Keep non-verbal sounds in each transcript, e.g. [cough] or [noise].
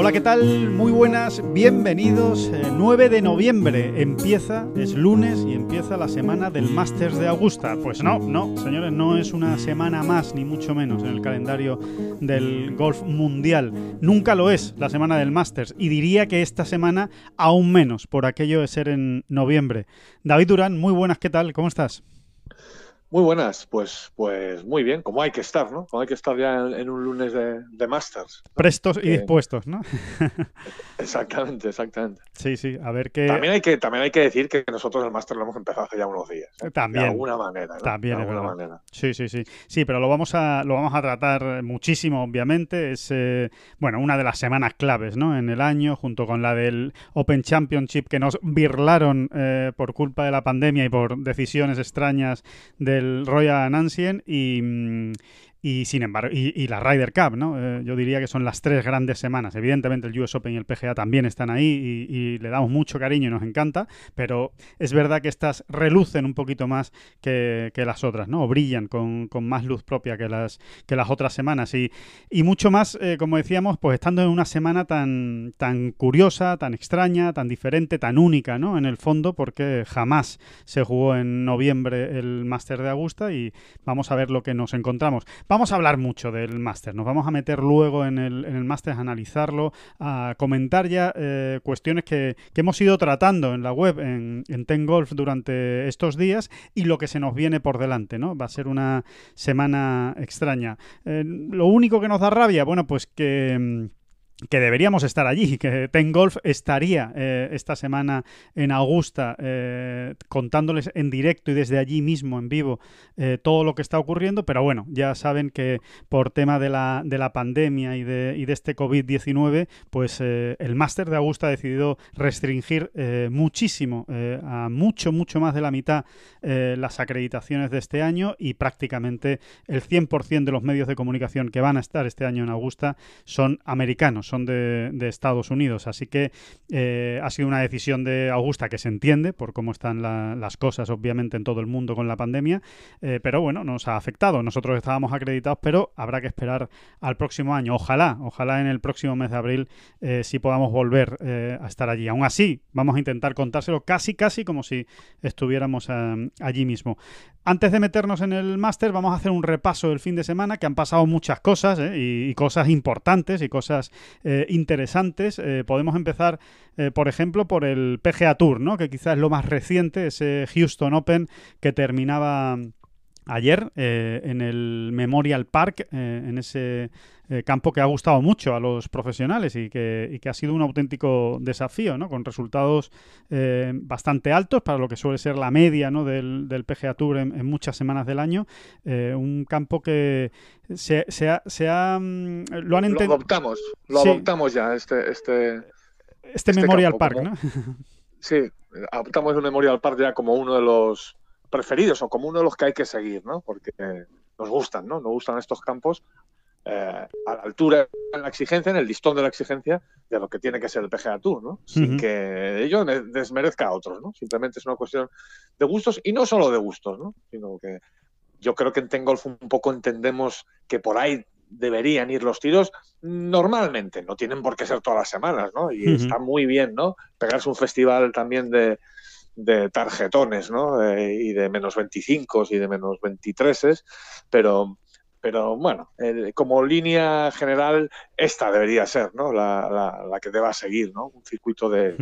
Hola, ¿qué tal? Muy buenas, bienvenidos. Eh, 9 de noviembre empieza, es lunes y empieza la semana del Masters de Augusta. Pues no, no, señores, no es una semana más, ni mucho menos, en el calendario del golf mundial. Nunca lo es la semana del Masters y diría que esta semana aún menos, por aquello de ser en noviembre. David Durán, muy buenas, ¿qué tal? ¿Cómo estás? Muy buenas, pues, pues muy bien, como hay que estar, ¿no? Como hay que estar ya en, en un lunes de, de Masters. ¿no? Prestos y dispuestos, ¿no? [laughs] Exactamente, exactamente. sí, sí, a ver qué... También hay que, también hay que decir que nosotros el Master lo hemos empezado hace ya unos días. ¿eh? También. De alguna manera, ¿no? También, de alguna verdad. manera. Sí, sí, sí. Sí, pero lo vamos a, lo vamos a tratar muchísimo, obviamente. Es, eh, bueno, una de las semanas claves, ¿no? En el año, junto con la del Open Championship, que nos birlaron eh, por culpa de la pandemia y por decisiones extrañas del Royal Ancien y... y sin embargo, y, la Ryder Cup, ¿no? Eh, yo diría que son las tres grandes semanas. Evidentemente el US Open y el PGA también están ahí y, le damos mucho cariño y nos encanta, pero es verdad que estas relucen un poquito más que, que las otras, ¿no? O brillan con, con más luz propia que las, que las otras semanas. Y, y mucho más, eh, como decíamos, pues estando en una semana tan, tan curiosa, tan extraña, tan diferente, tan única, ¿no? En el fondo, porque jamás se jugó en noviembre el Máster de Augusta y vamos a ver lo que nos encontramos. Vamos a hablar mucho del Máster, nos vamos a meter luego en el, Máster a analizarlo, a comentar ya eh, cuestiones que, hemos ido tratando en la web, en, en Ten Golf durante estos días y lo que se nos viene por delante, ¿no? Va a ser una semana extraña. Eh, lo único que nos da rabia, bueno, pues que... que deberíamos estar allí, [laughs] que Ten Golf estaría eh, esta semana en Augusta eh, contándoles en directo y desde allí mismo en vivo eh, todo lo que está ocurriendo, pero bueno, ya saben que por tema de la, de la pandemia y de, y de este COVID-19, pues el máster de Augusta ha decidido restringir muchísimo, a mucho, mucho más de la mitad las acreditaciones de este año y prácticamente el 100% de los medios de comunicación que van a estar este año en Augusta son americanos, son de, Estados Unidos. Así que eh, ha sido una decisión de Augusta que se entiende por cómo están la- las cosas, obviamente, en todo el mundo con la pandemia. eh, pero bueno, nos ha afectado. Nosotros estábamos acreditados, pero habrá que esperar al próximo año. Ojalá, ojalá en el próximo mes de abril eh, sí podamos volver eh, a estar allí. Aún así, vamos a intentar contárselo casi, casi como si estuviéramos eh, allí mismo. Antes de meternos en el máster, vamos a hacer un repaso del fin de semana, que han pasado muchas cosas y cosas importantes y cosas eh, interesantes. Eh, podemos empezar, eh, por ejemplo, por el PGA Tour, ¿no? que quizás es lo más reciente, ese Houston Open que terminaba ayer en el Memorial Park, en ese eh, campo que ha gustado mucho a los profesionales y que, y que ha sido un auténtico desafío, ¿no? con resultados eh, bastante altos para lo que suele ser la media ¿no? del, del PGA Tour en, en muchas semanas del año. Eh, un campo que se, se ha, se ha, mm, lo han Lo entendido. adoptamos, lo Sí. adoptamos ya, este, este, Este, este Memorial campo Park, como- ¿no? [laughs] sí, adoptamos el Memorial Park ya como uno de los preferidos o como uno de los que hay que seguir, ¿no? Porque nos gustan, ¿no? Nos gustan estos campos eh, a la altura, en la exigencia, en el listón de la exigencia de lo que tiene que ser el PGA Tour, ¿no? Sin que ello desmerezca a otros, ¿no? Simplemente es una cuestión de gustos y no solo de gustos, ¿no? Sino que yo creo que en Ten Golf un poco entendemos que por ahí deberían ir los tiros normalmente, no tienen por qué ser todas las semanas, ¿no? Y está muy bien, ¿no? Pegarse un festival también de, de tarjetones, ¿no? Eh, y de menos 25 y de menos 23, pero, pero bueno, como línea general, esta debería ser, ¿no? La, la- la que deba seguir, ¿no? Un circuito de.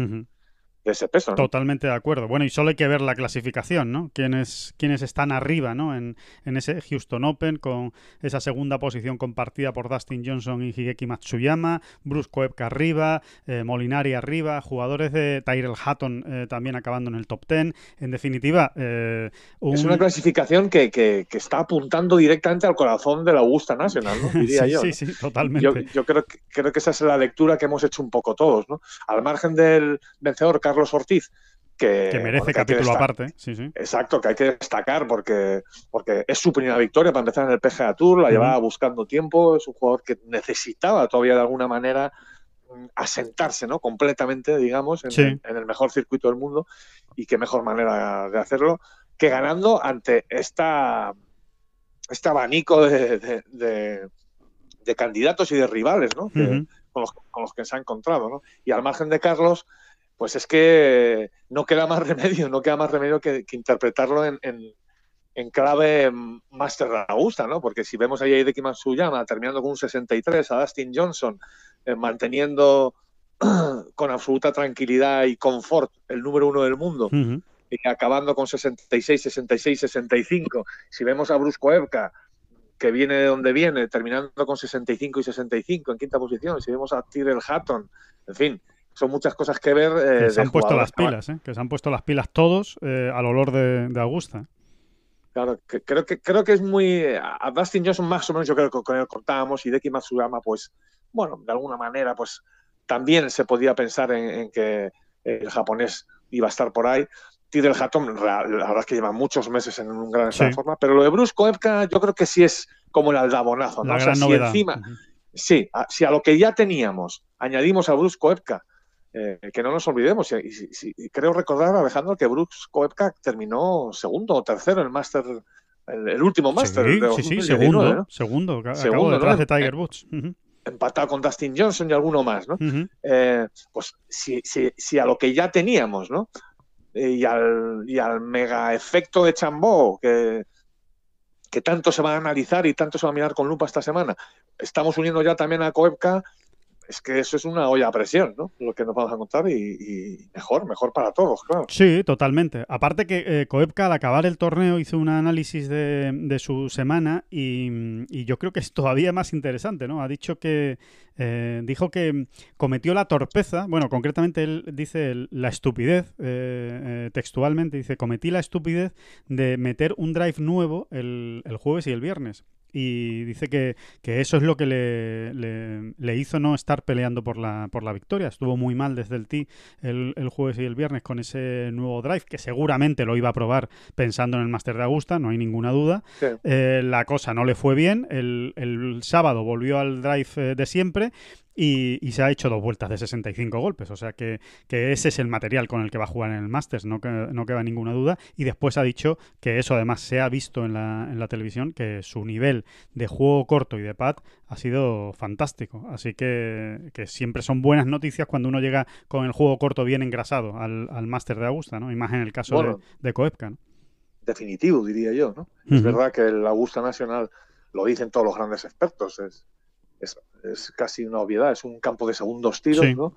De ese peso. ¿no? Totalmente de acuerdo. Bueno, y solo hay que ver la clasificación, ¿no? Quienes, quienes están arriba, ¿no? En, en ese Houston Open, con esa segunda posición compartida por Dustin Johnson y Higeki Matsuyama, Bruce Koepka arriba, eh, Molinari arriba, jugadores de Tyrell Hatton eh, también acabando en el top 10. En definitiva, eh, un... es una clasificación que, que, que, está apuntando directamente al corazón de la Augusta Nacional, ¿no? [laughs] Diría sí, yo. Sí, sí, totalmente. Yo, yo, creo, que, creo que esa es la lectura que hemos hecho un poco todos, ¿no? Al margen del vencedor, Carlos Carlos Ortiz, que, que merece bueno, capítulo que aparte. Sí, sí. Exacto, que hay que destacar porque, porque es su primera victoria para empezar en el PGA Tour, la uh -huh. llevaba buscando tiempo, es un jugador que necesitaba todavía de alguna manera asentarse ¿no? completamente, digamos, en, sí. en, en, el mejor circuito del mundo y qué mejor manera de hacerlo que ganando ante esta, este abanico de, de, de, de candidatos y de rivales ¿no? que, uh -huh. con, los, con, los, que se ha encontrado. ¿no? Y al margen de Carlos, pues es que no queda más [laughs] remedio, no queda más remedio que, que interpretarlo en, en, en, clave Master Augusta, ¿no? Porque si vemos ahí a Hideki Matsuyama terminando con un 63, a Dustin Johnson eh, manteniendo [clears throat] con absoluta tranquilidad y confort el número uno del mundo, uh -huh. y acabando con 66, 66, 65. Si vemos a Bruce Koepka, que viene de donde viene, terminando con 65 y 65 en quinta posición, si vemos a Tyrell Hatton, en fin, son muchas cosas que ver. Eh, que se han puesto las pilas, eh, que se han puesto las pilas todos eh, al olor de, de Augusta. Claro, que, creo, que, creo que es muy. A Dustin Johnson, más o menos, yo creo que con él contábamos, y Deki Matsuyama, pues, bueno, de alguna manera, pues también se podía pensar en, en que el japonés iba a estar por ahí. Tyrell Hatton, la verdad es que lleva muchos meses en un gran estado sí. de forma, pero lo de Bruce Koepka, yo creo que sí es como el aldabonazo, ¿no? La o sea, novedad. Si encima, uh -huh. Sí, a, si a lo que ya teníamos añadimos a Bruce Koepka, eh, que no nos olvidemos, y, y, y, creo recordar, Alejandro, que Brooks Koepka terminó segundo o tercero en el Master, el, el último Master. Sí, de sí, sí, segundo, ¿no? segundo, segundo, detrás ¿no? de Tiger Woods. Uh -huh. Empatado con Dustin Johnson y alguno más, ¿no? Uh -huh. eh, pues si, si, si, a lo que ya teníamos, ¿no? Y al, y al mega efecto de Chambó, que, que tanto se va a analizar y tanto se va a mirar con lupa esta semana, estamos uniendo ya también a Koepka es que eso es una olla a presión, ¿no? Lo que nos vamos a contar y, y mejor, mejor para todos, claro. Sí, totalmente. Aparte que eh, Koepka al acabar el torneo hizo un análisis de, de su semana y, yo creo que es todavía más interesante, ¿no? Ha dicho que eh, dijo que cometió la torpeza, bueno, concretamente él dice la estupidez, eh, textualmente dice, cometí la estupidez de meter un drive nuevo el jueves y el viernes y dice que, que, eso es lo que le, le, le, hizo no estar peleando por la, por la victoria. Estuvo muy mal desde el tee el, el, jueves y el viernes con ese nuevo drive, que seguramente lo iba a probar pensando en el Master de Augusta, no hay ninguna duda. Sí. Eh, la cosa no le fue bien. El, el sábado volvió al drive eh, de siempre y, y, se ha hecho dos vueltas de 65 golpes. O sea que, que, ese es el material con el que va a jugar en el Masters, no, que, no queda ninguna duda. Y después ha dicho que eso además se ha visto en la, en la televisión, que su nivel de juego corto y de pad ha sido fantástico. Así que, que siempre son buenas noticias cuando uno llega con el juego corto bien engrasado al, al Master de Augusta, ¿no? Y más en el caso bueno, de, de Koepka, ¿no? Definitivo, diría yo, ¿no? Uh -huh. Es verdad que el Augusta Nacional, lo dicen todos los grandes expertos, es es, es, casi una obviedad, es un campo de segundos tiros, sí. ¿no?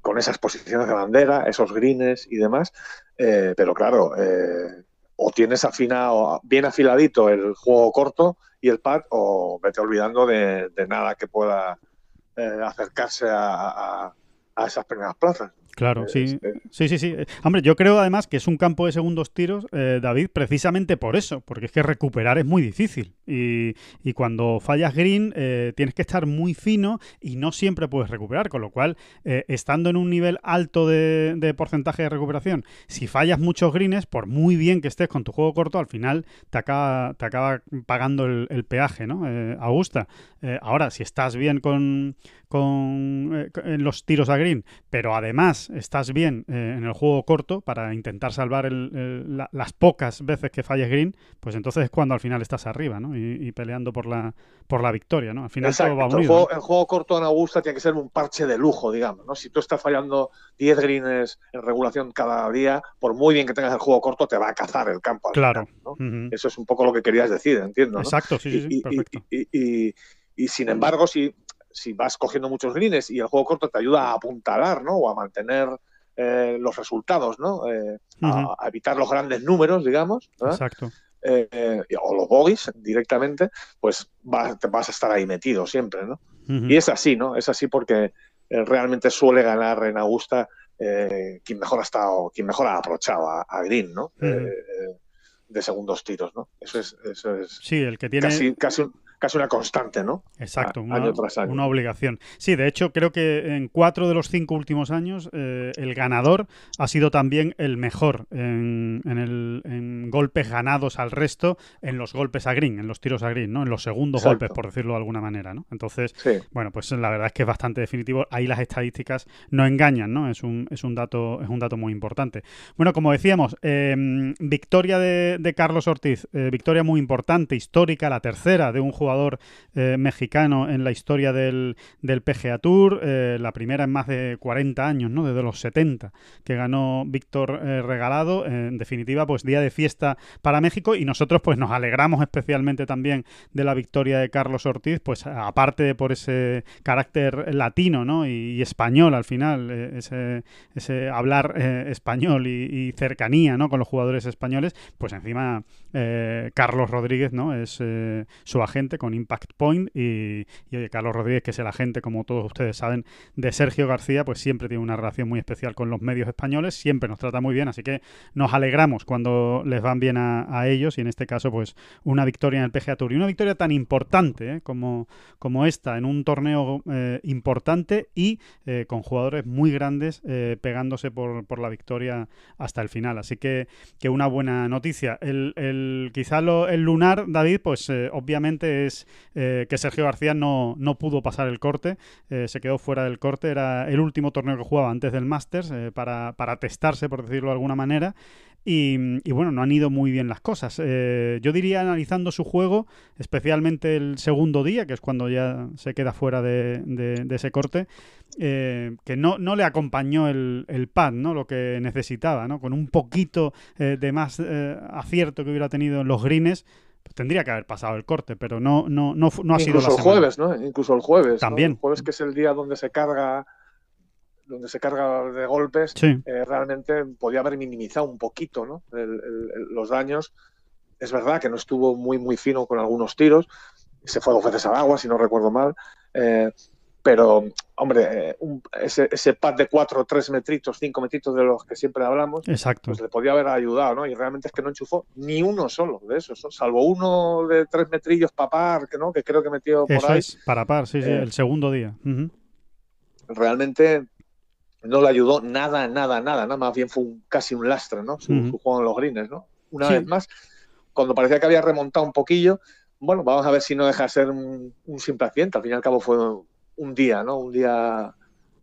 Con esas posiciones de bandera, esos greens y demás. Eh, pero claro, eh, o tienes afinado, bien afiladito el juego corto y el pad, o vete olvidando de, de nada que pueda eh, acercarse a, a, a, esas primeras plazas. Claro, sí. Sí, sí, sí. Hombre, yo creo además que es un campo de segundos tiros, eh, David, precisamente por eso, porque es que recuperar es muy difícil. Y, y cuando fallas green, eh, tienes que estar muy fino y no siempre puedes recuperar, con lo cual, eh, estando en un nivel alto de, de, porcentaje de recuperación, si fallas muchos greens, por muy bien que estés con tu juego corto, al final te acaba, te acaba pagando el, el peaje, ¿no? Eh, Augusta. ahora, si estás bien con, con los tiros a green, pero además estás bien eh, en el juego corto para intentar salvar el, el, la, las pocas veces que falles green, pues entonces es cuando al final estás arriba, ¿no? Y, y peleando por la por la victoria, ¿no? Al final Exacto. todo va unido. El juego, el juego, corto en Augusta tiene que ser un parche de lujo, digamos, ¿no? Si tú estás fallando 10 greens en regulación cada día, por muy bien que tengas el juego corto, te va a cazar el campo. Claro. Final, ¿no? uh -huh. Eso es un poco lo que querías decir, entiendo. ¿no? Exacto, sí, sí, sí, y, perfecto. Y, y, sin embargo, si si vas cogiendo muchos greens y el juego corto te ayuda a apuntalar, ¿no? O a mantener eh, los resultados, ¿no? Eh, a, a evitar los grandes números, digamos. ¿verdad? Exacto. eh, eh, o los bogies directamente, pues vas, te vas a estar ahí metido siempre, ¿no? Y es así, ¿no? Es así porque eh, realmente suele ganar en Augusta eh, quien mejor ha estado, quien mejor ha aprovechado a, a Green, ¿no? De segundos tiros, ¿no? Eso es, eso es Sí, el que tiene... casi, casi, un- casi una constante, ¿no? Exacto, una, año tras año. una obligación. Sí, de hecho, creo que en cuatro de los cinco últimos años eh, el ganador ha sido también el mejor en, en el, en golpes ganados al resto, en los golpes a green, en los tiros a green, ¿no? En los segundos Exacto. golpes, por decirlo de alguna manera, ¿no? Entonces, Sí. bueno, pues la verdad es que es bastante definitivo. Ahí las estadísticas no engañan, ¿no? Es un, es un, dato, es un dato muy importante. Bueno, como decíamos, eh, victoria de, de Carlos Ortiz, eh, victoria muy importante, histórica, la tercera de un jugador eh, mexicano en la historia del, del PGA Tour, eh, la primera en más de 40 años, ¿no? Desde los 70, que ganó Víctor eh, Regalado. En definitiva, pues día de fiesta para México y nosotros pues nos alegramos especialmente también de la victoria de Carlos Ortiz, pues aparte de por ese carácter latino, ¿no? Y, español al final, ese, ese hablar español y, y cercanía, ¿no? Con los jugadores españoles, pues encima Carlos Rodríguez, ¿no? Es su agente con Impact Point y, oye, Carlos Rodríguez, que es el agente, como todos ustedes saben, de Sergio García, pues siempre tiene una relación muy especial con los medios españoles, siempre nos trata muy bien, así que nos alegramos cuando les van bien a, ellos y en este caso, pues una victoria en el PGA Tour y una victoria tan importante ¿eh? como, como esta en un torneo eh, importante y eh, con jugadores muy grandes pegándose por, por, la victoria hasta el final. Así que, que una buena noticia. El, el quizá lo, el lunar, David, pues obviamente eh, que Sergio García no, no pudo pasar el corte, eh, se quedó fuera del corte, era el último torneo que jugaba antes del Masters eh, para, para testarse, por decirlo de alguna manera. Y, bueno, no han ido muy bien las cosas. Yo diría analizando su juego, especialmente el segundo día, que es cuando ya se queda fuera de, ese corte, que no, no le acompañó el, el, pad, ¿no? Lo que necesitaba, ¿no? Con un poquito de más acierto que hubiera tenido en los greens, tendría que haber pasado el corte, pero no, no, no, no ha Incluso sido la el semana. jueves, ¿no? Incluso el jueves. También. ¿no? El jueves que es el día donde se carga donde se carga de golpes, sí. eh, realmente podía haber minimizado un poquito ¿no? el, el, el, los daños. Es verdad que no estuvo muy, muy fino con algunos tiros. Se fue dos veces al agua, si no recuerdo mal. Eh, pero, hombre, eh, un, ese, ese, pad de 4 o 3 metritos, 5 metritos de los que siempre hablamos, Exacto. pues le podía haber ayudado, ¿no? Y realmente es que no enchufó ni uno solo de esos, ¿no? salvo uno de 3 metrillos para par, que, ¿no? que creo que metió por Eso ahí. es, para par, sí, sí, el segundo día. Uh -huh. Realmente no le ayudó nada, nada, nada, nada, más bien fue un, casi un lastre, ¿no? Su, uh -huh. su, juego en los greens, ¿no? Una sí. vez más, cuando parecía que había remontado un poquillo, bueno, vamos a ver si no deja de ser un, un simple accidente, al fin y al cabo fue un día, ¿no? Un día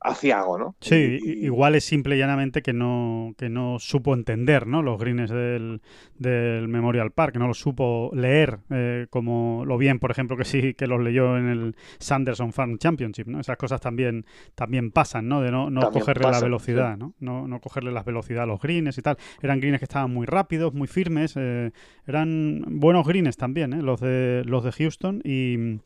aciago, ¿no? Sí, y, igual es simple y llanamente que no, que no supo entender, ¿no? Los greens del, del Memorial Park, no los supo leer eh, como lo bien, por ejemplo, que sí que los leyó en el Sanderson Farm Championship, ¿no? Esas cosas también, también pasan, ¿no? De no, no cogerle pasan, la velocidad, sí. ¿no? ¿no? No cogerle la velocidad a los greens y tal. Eran greens que estaban muy rápidos, muy firmes, eh, eran buenos greens también, ¿eh? Los de, los de Houston y,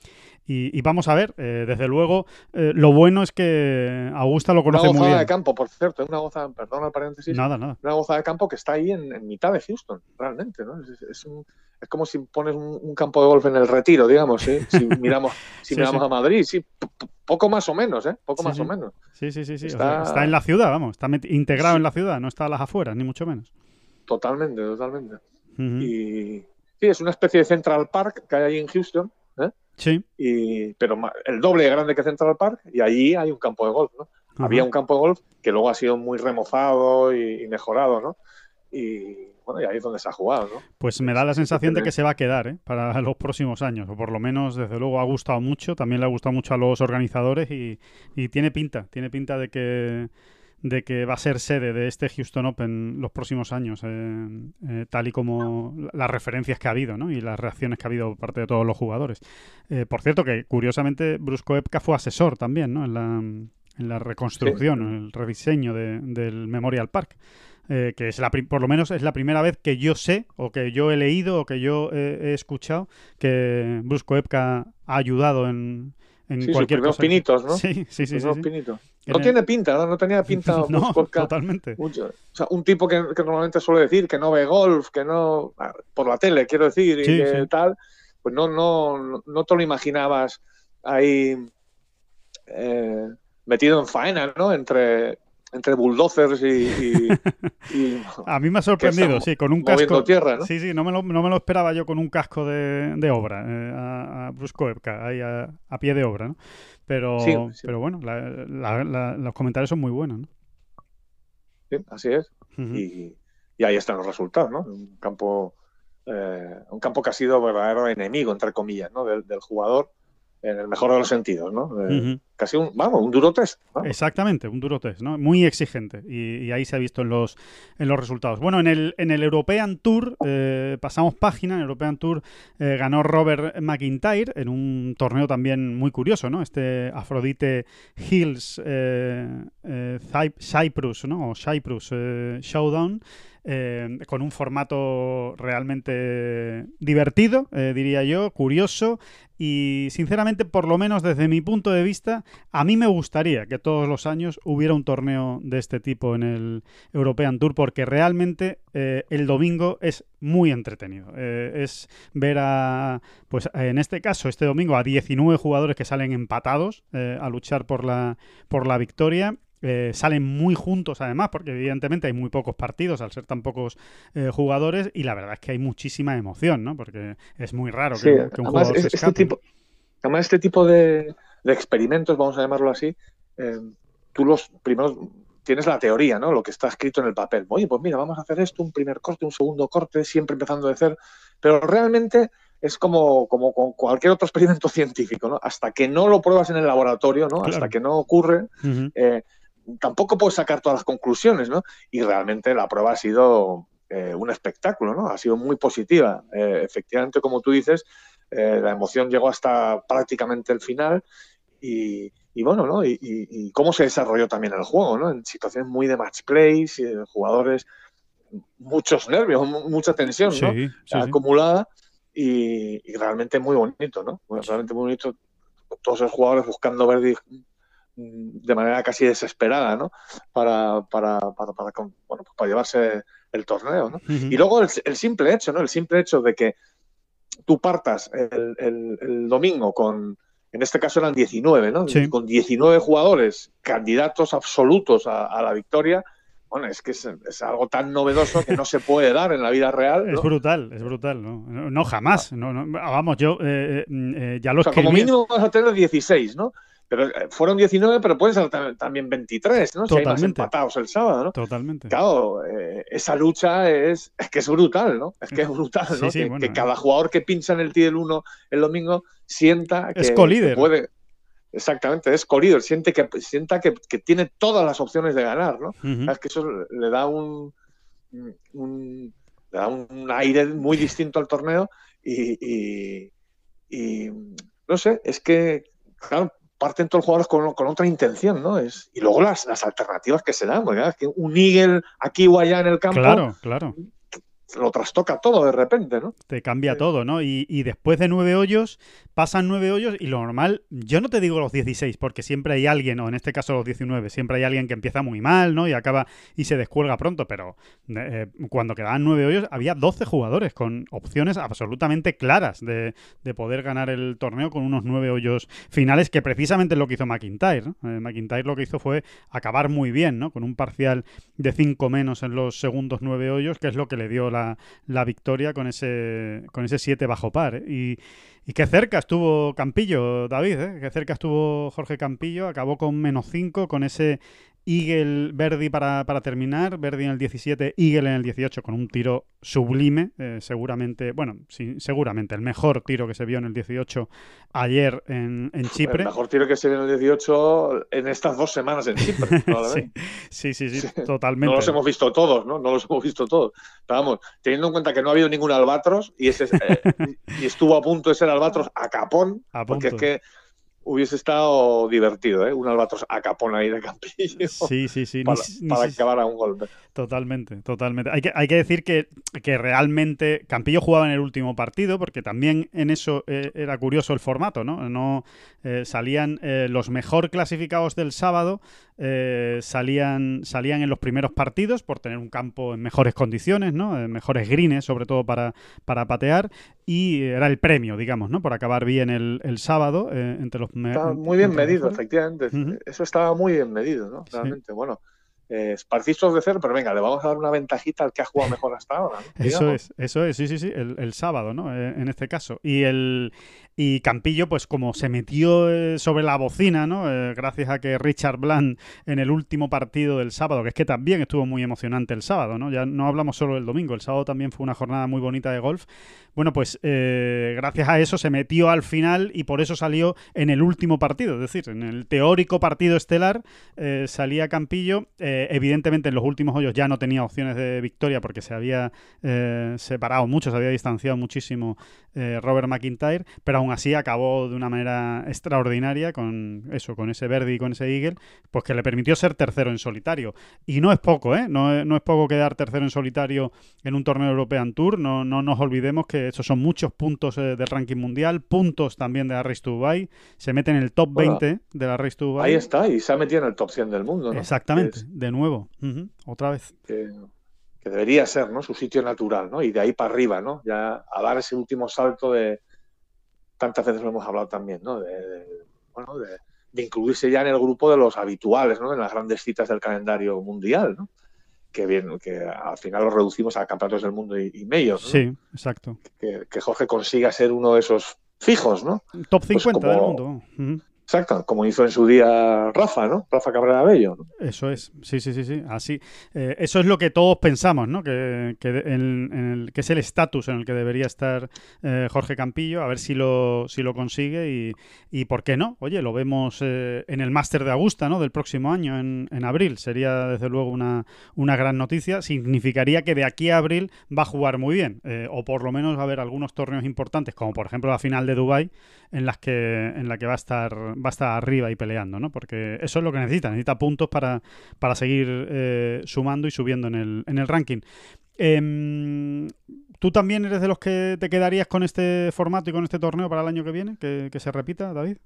y, y, vamos a ver, eh, desde luego, eh, lo bueno es que Augusta lo conoce una muy bien. de campo, por cierto, una goza, perdón el paréntesis. Nada, nada. Una goza de campo que está ahí en, en mitad de Houston, realmente, ¿no? Es, es, un, es como si pones un, un, campo de golf en el retiro, digamos, ¿sí? Si [laughs] miramos, si sí, miramos sí. a Madrid, sí, poco más o menos, ¿eh? Poco sí, más o menos. Sí, sí, sí, sí. Está... O sea, está en la ciudad, vamos, está integrado en la ciudad, no está a las afueras, ni mucho menos. Totalmente, totalmente. Uh -huh. Y sí, es una especie de Central Park que hay ahí en Houston, ¿eh? Sí. Y, pero el doble de grande que Central Park y allí hay un campo de golf, ¿no? Uh -huh. Había un campo de golf que luego ha sido muy remozado y, y, mejorado, ¿no? Y bueno, y ahí es donde se ha jugado, ¿no? Pues me da la sensación de que se va a quedar, ¿eh? Para [laughs] los próximos años, o por lo menos, desde luego, ha gustado mucho, también le ha gustado mucho a los organizadores y, y tiene pinta, tiene pinta de que de que va a ser sede de este Houston Open los próximos años, eh, eh, tal y como las referencias que ha habido ¿no? y las reacciones que ha habido por parte de todos los jugadores. Eh, por cierto, que curiosamente Brusco Epka fue asesor también ¿no? en, la, en la reconstrucción, sí. el rediseño de, del Memorial Park. Eh, que es la por lo menos es la primera vez que yo sé o que yo he leído o que yo he escuchado que Brusco Epka ha ayudado en, en sí, cualquier sus cosa. pinitos, ¿no? [laughs] Sí, sí, sí. sí, sí. pinitos. No tiene pinta, ¿no? No tenía [laughs] pinta. no, totalmente. o sea, un tipo que, normalmente suele decir que no ve golf, que no. por la tele, quiero decir, y que tal. Pues no, no, no te lo imaginabas ahí eh, metido en faena, ¿no? Entre, entre bulldozers [laughs] y, a mí me ha sorprendido, sí, con un casco. Tierra, ¿no? Sí, sí, no me, lo, no me lo esperaba yo con un casco de, de obra, eh, a, a, Bruce ahí a, pie de obra, ¿no? Pero, pero bueno, los comentarios son muy buenos, ¿no? Sí, así es. y, y, ahí están los resultados, ¿no? Un campo, eh, un campo que ha sido verdadero enemigo, entre comillas, ¿no? del, del jugador en el mejor de los sentidos, ¿no? Eh, casi un, vamos, un duro test. Exactamente, un duro test, ¿no? Muy exigente y, ahí se ha visto en los, en los resultados. Bueno, en el, en el European Tour, eh, pasamos página, en el European Tour eh, ganó Robert McIntyre en un torneo también muy curioso, ¿no? Este Afrodite Hills Cyprus, ¿no? O Cyprus Showdown. Con un formato realmente divertido, diría yo, curioso, y sinceramente, por lo menos desde mi punto de vista, a mí me gustaría que todos los años hubiera un torneo de este tipo en el European Tour, porque realmente eh, el domingo es muy entretenido. Eh, es ver a, pues en este caso, este domingo, a 19 jugadores que salen empatados eh, a luchar por la, por la victoria eh, salen muy juntos además, porque evidentemente hay muy pocos partidos al ser tan pocos eh, jugadores y la verdad es que hay muchísima emoción, ¿no? Porque es muy raro que, un jugador se Este tipo, además, este tipo de, experimentos, vamos a llamarlo así, eh, tú los primeros tienes la teoría, ¿no? Lo que está escrito en el papel. Oye, pues mira, vamos a hacer esto, un primer corte, un segundo corte, siempre empezando de cero. Pero realmente es como, como con cualquier otro experimento [laughs] científico, ¿no? Hasta que no lo pruebas en el laboratorio, ¿no? Hasta que no ocurre, tampoco puedo sacar todas las conclusiones, ¿no? Y realmente la prueba ha sido eh, un espectáculo, ¿no? Ha sido muy positiva. Eh, efectivamente, como tú dices, eh, la emoción llegó hasta prácticamente el final y, bueno, ¿no? Y, cómo se desarrolló también el juego, ¿no? En situaciones muy de match play, jugadores, muchos nervios, mucha tensión, ¿no? Acumulada y, realmente muy bonito, ¿no? Realmente muy bonito. Todos los jugadores buscando ver de manera casi desesperada, ¿no? Para, para, para, para, bueno, pues para llevarse el torneo, ¿no? Y luego el, simple hecho, ¿no? El simple hecho de que tú partas el, el, domingo con, en este caso eran 19, ¿no? Con 19 jugadores, candidatos absolutos a, la victoria, bueno, es que es, algo tan novedoso que no se puede dar en la vida real. Es brutal, es brutal, ¿no? No, jamás. No, vamos, yo eh, eh, eh, ya lo o Como mínimo vas a tener 16, ¿no? Pero eh, fueron 19, pero pueden ser también 23, ¿no? Si hay más empatados el sábado, ¿no? Totalmente. Claro, eh, esa lucha es, es que es brutal, ¿no? Es que es brutal, ¿no? que, cada jugador que pincha en el T del 1 el domingo sienta que, es co-líder. puede. Exactamente, es co-líder, siente que, sienta que, tiene todas las opciones de ganar, ¿no? Es que eso le da un, un, le da un aire muy distinto al torneo y, y, y no sé, es que, claro, parten todos los jugadores con, con, otra intención, ¿no? Es, y luego las, las alternativas que se dan, ¿verdad? Que un Eagle aquí o allá en el campo. Claro, claro lo trastoca todo de repente, ¿no? Te cambia todo, ¿no? Y, y, después de nueve hoyos, pasan nueve hoyos y lo normal, yo no te digo los 16, porque siempre hay alguien, o en este caso los 19, siempre hay alguien que empieza muy mal, ¿no? Y acaba y se descuelga pronto, pero eh, cuando quedaban nueve hoyos había 12 jugadores con opciones absolutamente claras de, de, poder ganar el torneo con unos nueve hoyos finales, que precisamente es lo que hizo McIntyre, ¿no? Eh, McIntyre lo que hizo fue acabar muy bien, ¿no? Con un parcial de cinco menos en los segundos nueve hoyos, que es lo que le dio la la, victoria con ese con ese 7 bajo par. Y, y qué cerca estuvo Campillo, David, ¿eh? qué cerca estuvo Jorge Campillo, acabó con menos 5, con ese Eagle Verdi para, para, terminar, Verdi en el 17, Eagle en el 18 con un tiro sublime, eh, seguramente, bueno, sí, seguramente el mejor tiro que se vio en el 18 ayer en, en, Chipre. El mejor tiro que se vio en el 18 en estas dos semanas en Chipre, [laughs] sí, sí, sí, totalmente. No los hemos visto todos, ¿no? No los hemos visto todos. Pero vamos, teniendo en cuenta que no ha habido ningún albatros y, ese, eh, [laughs] y estuvo a punto de ser albatros a capón, porque es que hubiese estado divertido, ¿eh? Un albatros a capón ahí de Campillo. Sí, sí, sí. Para, acabar a un golpe. Totalmente, totalmente. Hay que, hay que decir que, realmente Campillo jugaba en el último partido, porque también en eso eh, era curioso el formato, ¿no? no eh, salían eh, los mejor clasificados del sábado eh, salían, salían en los primeros partidos por tener un campo en mejores condiciones, ¿no? En mejores greens, sobre todo para, para patear, y era el premio, digamos, ¿no? Por acabar bien el, el sábado eh, entre los... Estaba muy bien medido, efectivamente. Eso estaba muy bien medido, ¿no? Realmente, bueno eh, de cero, pero venga, le vamos a dar una ventajita al que ha jugado mejor hasta ahora. [laughs] Eso es, eso es, sí, sí, sí, el, sábado, ¿no? Eh, en este caso. Y el y Campillo, pues como se metió eh, sobre la bocina, ¿no? Eh, gracias a que Richard Bland en el último partido del sábado, que es que también estuvo muy emocionante el sábado, ¿no? Ya no hablamos solo del domingo, el sábado también fue una jornada muy bonita de golf. Bueno, pues gracias a eso se metió al final y por eso salió en el último partido, es decir, en el teórico partido estelar salía Campillo. Eh, evidentemente en los últimos hoyos ya no tenía opciones de victoria porque se había eh, separado mucho, se había distanciado muchísimo eh, Robert McIntyre, pero aún así acabó de una manera extraordinaria con eso, con ese verde y con ese eagle, pues que le permitió ser tercero en solitario. Y no es poco, ¿eh? No, es poco quedar tercero en solitario en un torneo European Tour, no, no nos olvidemos que esos son muchos puntos del ranking mundial, puntos también de la Race to Dubai, se mete en el top 20 de la Race to Dubai. Ahí está, y se ha metido en el top 100 del mundo, ¿no? Exactamente, de nuevo, otra vez. Que, debería ser, ¿no? Su sitio natural, ¿no? Y de ahí para arriba, ¿no? Ya a dar ese último salto de... Tantas veces lo hemos hablado también, ¿no? De, bueno, de, incluirse ya en el grupo de los habituales, ¿no? En las grandes citas del calendario mundial, ¿no? Que bien, que al final lo reducimos a campeonatos del mundo y, medios, ¿no? Sí, exacto. Que, Jorge consiga ser uno de esos fijos, ¿no? Top 50 pues del mundo. Exacto, como hizo en su día Rafa, ¿no? Rafa Cabrera Bello. Eso es, sí, sí, sí, sí, así. Eh, eso es lo que todos pensamos, ¿no? Que, que, el, que es el estatus en el que debería estar eh, Jorge Campillo, a ver si lo, si lo consigue y, y ¿por qué no? Oye, lo vemos eh, en el Máster de Augusta, ¿no? Del próximo año, en, en, abril. Sería, desde luego, una, una gran noticia. Significaría que de aquí a abril va a jugar muy bien, o por lo menos va a haber algunos torneos importantes, como por ejemplo la final de Dubai en las que en la que va a estar va a estar arriba y peleando, ¿no? Porque eso es lo que necesita, necesita puntos para, para seguir eh, sumando y subiendo en el, en el ranking. Em, ¿Tú también eres de los que te quedarías con este formato y con este torneo para el año que viene? ¿Que, se repita, David?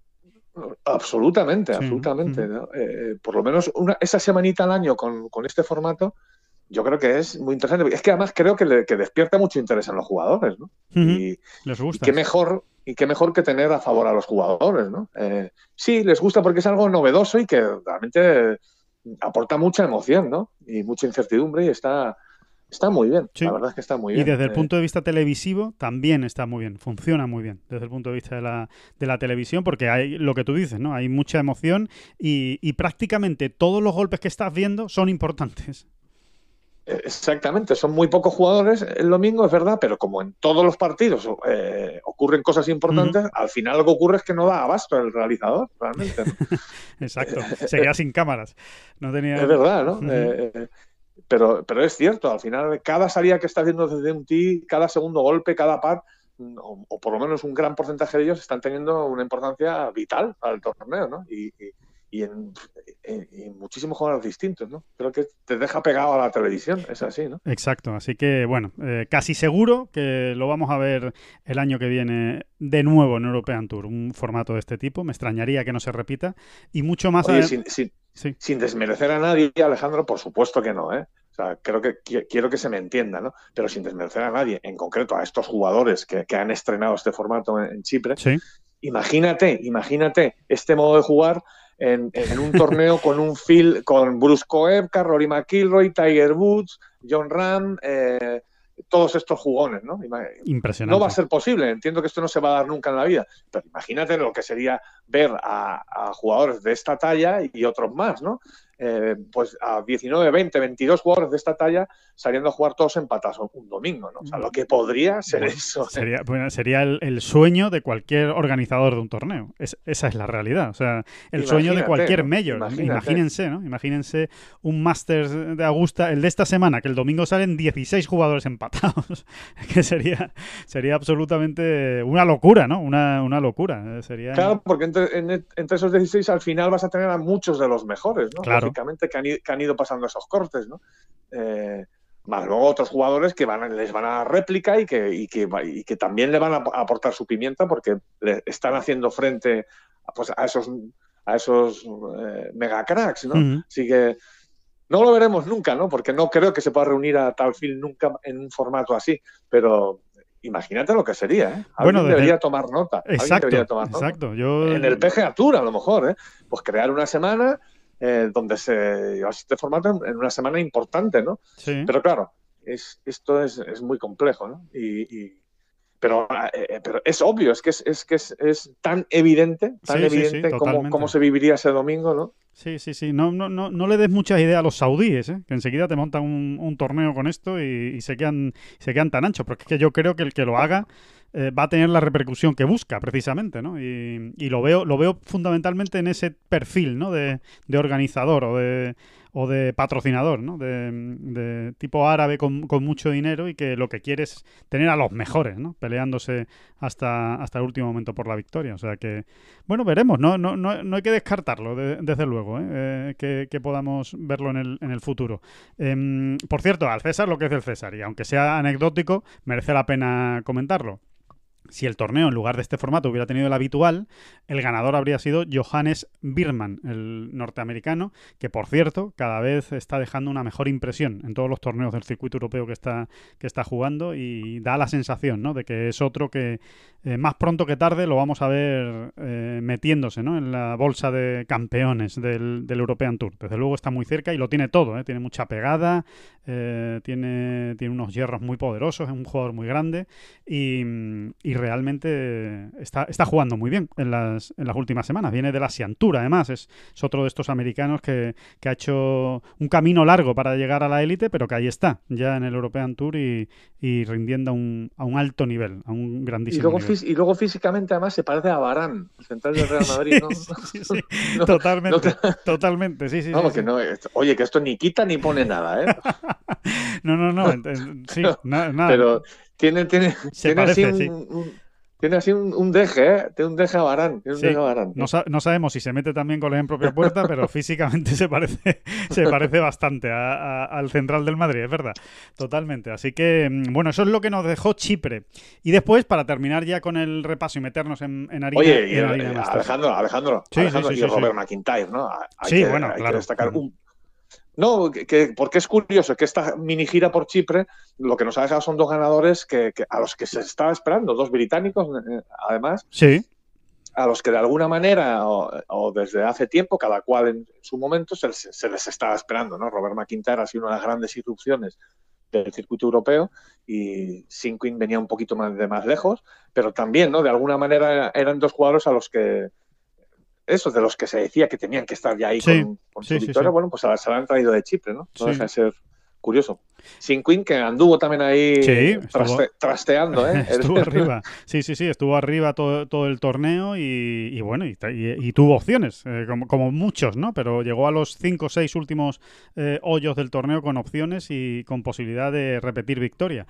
Absolutamente, absolutamente. Eh, por lo menos una, esa semanita al año con, con, este formato, yo creo que es muy interesante. Es que además creo que, le, que despierta mucho interés en los jugadores, ¿no? y, Les gusta. Y qué mejor, y qué mejor que tener a favor a los jugadores, ¿no? Eh, sí, les gusta porque es algo novedoso y que realmente aporta mucha emoción, ¿no? Y mucha incertidumbre y está, está muy bien. La verdad es que está muy bien. Y desde el eh, punto de vista televisivo también está muy bien, funciona muy bien desde el punto de vista de la, de la televisión porque hay lo que tú dices, ¿no? Hay mucha emoción y, y prácticamente todos los golpes que estás viendo son importantes. Exactamente, son muy pocos jugadores el domingo, es verdad, pero como en todos los partidos eh, ocurren cosas importantes, al final lo que ocurre es que no da abasto el realizador, realmente. [laughs] Exacto, se queda sin cámaras. No tenía... Es verdad, ¿no? Eh, eh, pero, pero es cierto, al final cada salida que está haciendo desde un tee, cada segundo golpe, cada par, o, por lo menos un gran porcentaje de ellos están teniendo una importancia vital al torneo, ¿no? y y en, muchísimos jugadores distintos, ¿no? Creo que te deja pegado a la televisión, es así, ¿no? Exacto, así que bueno, eh, casi seguro que lo vamos a ver el año que viene de nuevo en European Tour, un formato de este tipo, me extrañaría que no se repita y mucho más... sin, sin, desmerecer a nadie, Alejandro, por supuesto que no, ¿eh? O sea, creo que quiero que se me entienda, ¿no? Pero sin desmerecer a nadie, en concreto a estos jugadores que, han estrenado este formato en, Chipre, imagínate, imagínate este modo de jugar en, un torneo con un Phil, con Bruce Koepka, Rory McIlroy, Tiger Woods, John Ram, eh, todos estos jugones, ¿no? Impresionante. No va a ser posible, entiendo que esto no se va a dar nunca en la vida, pero imagínate lo que sería ver a, a jugadores de esta talla y otros más, ¿no? Eh, pues a 19, 20, 22 jugadores de esta talla saliendo a jugar todos empatados un domingo, ¿no? O sea, lo que podría ser eso. ¿eh? Sería, sería el, sueño de cualquier organizador de un torneo. esa es la realidad. O sea, el sueño de cualquier mayor. Imagínense, ¿no? Imagínense un Masters de Augusta, el de esta semana, que el domingo salen 16 jugadores empatados. [laughs] que sería, sería absolutamente una locura, ¿no? Una, una locura. Sería... Claro, porque entre, entre, esos 16 al final vas a tener a muchos de los mejores, ¿no? Claro que han, ido, pasando esos cortes, ¿no? Eh, más luego otros jugadores que van, les van a dar réplica y que, que, también le van a aportar su pimienta porque le están haciendo frente pues, a esos a esos eh, mega cracks, ¿no? Así que no lo veremos nunca, ¿no? Porque no creo que se pueda reunir a tal film nunca en un formato así, pero imagínate lo que sería, ¿eh? Alguien bueno, debería tomar nota. Exacto, debería tomar nota. exacto. Yo... En el PGA Tour, a lo mejor, ¿eh? Pues crear una semana eh, donde se llevase este formato en, una semana importante, ¿no? Sí. Pero claro, es, esto es, es muy complejo, ¿no? y, pero, eh, pero es obvio, es que es, es que es, es, tan evidente, tan evidente cómo, se viviría ese domingo, ¿no? Sí, sí, sí. No, no, no, no le des muchas ideas a los saudíes, ¿eh? que enseguida te montan un, torneo con esto y, se, quedan, se quedan tan anchos. Porque es que yo creo que el que lo haga eh, va a tener la repercusión que busca, precisamente, ¿no? Y, lo veo, lo veo fundamentalmente en ese perfil, ¿no? De, de organizador o de o de patrocinador, ¿no? De, tipo árabe con, mucho dinero y que lo que quiere es tener a los mejores, ¿no? Peleándose hasta, hasta el último momento por la victoria. O sea que, bueno, veremos, no, no, no, hay que descartarlo, desde luego, ¿eh? Eh, que, podamos verlo en el, en el futuro. Em, por cierto, al César lo que es el César, y aunque sea anecdótico, merece la pena comentarlo si el torneo en lugar de este formato hubiera tenido el habitual, el ganador habría sido Johannes Birman, el norteamericano, que por cierto cada vez está dejando una mejor impresión en todos los torneos del circuito europeo que está, que está jugando y da la sensación ¿no? de que es otro que eh, más pronto que tarde lo vamos a ver eh, metiéndose ¿no? en la bolsa de campeones del, European Tour. Desde luego está muy cerca y lo tiene todo, ¿eh? tiene mucha pegada, tiene, tiene unos hierros muy poderosos, es un jugador muy grande y realmente está, está jugando muy bien en las, en las últimas semanas. Viene de la Siantura, además. Es, otro de estos americanos que, ha hecho un camino largo para llegar a la élite, pero que ahí está, ya en el European Tour y, rindiendo a un, a un, alto nivel, a un grandísimo y luego, nivel. Y luego físicamente, además, se parece a Barán, el central del Real Madrid. ¿no? [laughs] [laughs] totalmente, totalmente, sí, sí. oye, que esto ni quita ni pone nada, ¿eh? [laughs] no, no, no, sí, nada. Pero tiene, tiene, tiene así un, tiene así un, deje, ¿eh? Tiene un deje a Barán. No, sabemos si se mete también con en propia puerta, [laughs] pero físicamente se parece, se parece bastante al central del Madrid, es verdad. Totalmente. Así que, mm, bueno, eso es lo que nos dejó Chipre. Y después, para terminar ya con el repaso y meternos en, en harina. Oye, y, Alejandro, Alejandro, Alejandro y Robert McIntyre, ¿no? sí, bueno, claro. destacar un no, que, porque es curioso que esta mini gira por Chipre lo que nos ha dejado son dos ganadores que, a los que se estaba esperando, dos británicos eh, además. Sí. A los que de alguna manera o, desde hace tiempo, cada cual en su momento, se les, estaba esperando. ¿no? Robert McIntyre ha sido una de las grandes irrupciones del circuito europeo y Sinquin venía un poquito más de más lejos, pero también, ¿no? De alguna manera eran dos jugadores a los que esos de los que se decía que tenían que estar ya ahí con, su victoria, bueno, pues se la han traído de Chipre, ¿no? No deja de ser curioso. Sin Queen, que anduvo también ahí trasteando, ¿eh? [laughs] estuvo arriba. Sí, sí, sí, estuvo arriba todo, el torneo y, bueno, y, tuvo opciones, eh, como, muchos, ¿no? Pero llegó a los 5 o 6 últimos eh, hoyos del torneo con opciones y con posibilidad de repetir victoria.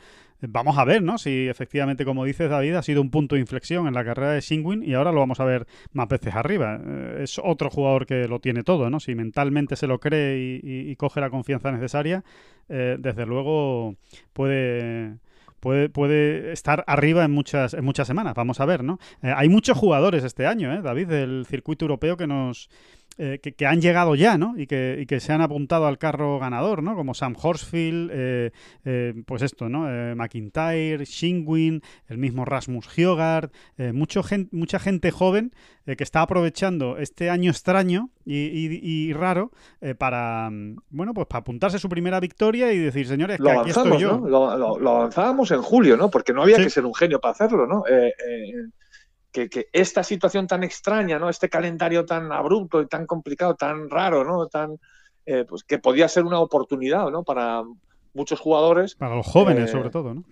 Vamos a ver, ¿no? Si efectivamente, como dices David, ha sido un punto de inflexión en la carrera de Singwin y ahora lo vamos a ver más veces arriba. Eh, es otro jugador que lo tiene todo, ¿no? Si mentalmente se lo cree y, coge la confianza necesaria, eh, desde luego puede puede, puede estar arriba en muchas, en muchas semanas. Vamos a ver, ¿no? Eh, hay muchos jugadores este año, ¿eh, David, del circuito europeo que nos eh, que, han llegado ya, ¿no? Y que, y que, se han apuntado al carro ganador, ¿no? Como Sam Horsfield, eh, eh, pues esto, ¿no? McIntyre, Shingwin, el mismo Rasmus Hjogard, mucho mucha gente joven que está aprovechando este año extraño y, raro para, mm, bueno, pues para apuntarse su primera victoria y decir, señores, que aquí estoy yo. ¿no? Lo, avanzábamos en julio, ¿no? Porque no había que ser un genio para hacerlo, ¿no? Que, esta situación tan extraña, ¿no? Este calendario tan abrupto y tan complicado, tan raro, ¿no? Tan, eh, pues que podía ser una oportunidad, ¿no? Para muchos jugadores. Para los jóvenes, eh, sobre todo, ¿no?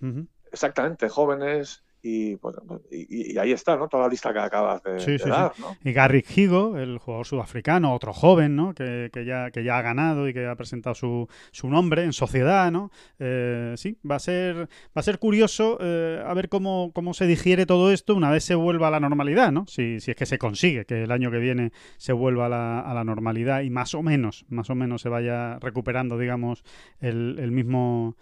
Exactamente, jóvenes y, pues, y, ahí está, ¿no? Toda la lista que acabas de, dar, ¿no? Y Garrick Higo, el jugador sudafricano, otro joven, ¿no? Que, ya, que ya ha ganado y que ha presentado su, su nombre en sociedad, ¿no? Eh, sí, va a ser, va a ser curioso eh, a ver cómo, cómo se digiere todo esto una vez se vuelva a la normalidad, ¿no? Si, si es que se consigue que el año que viene se vuelva a la, a la normalidad y más o menos, más o menos se vaya recuperando, digamos, el, el mismo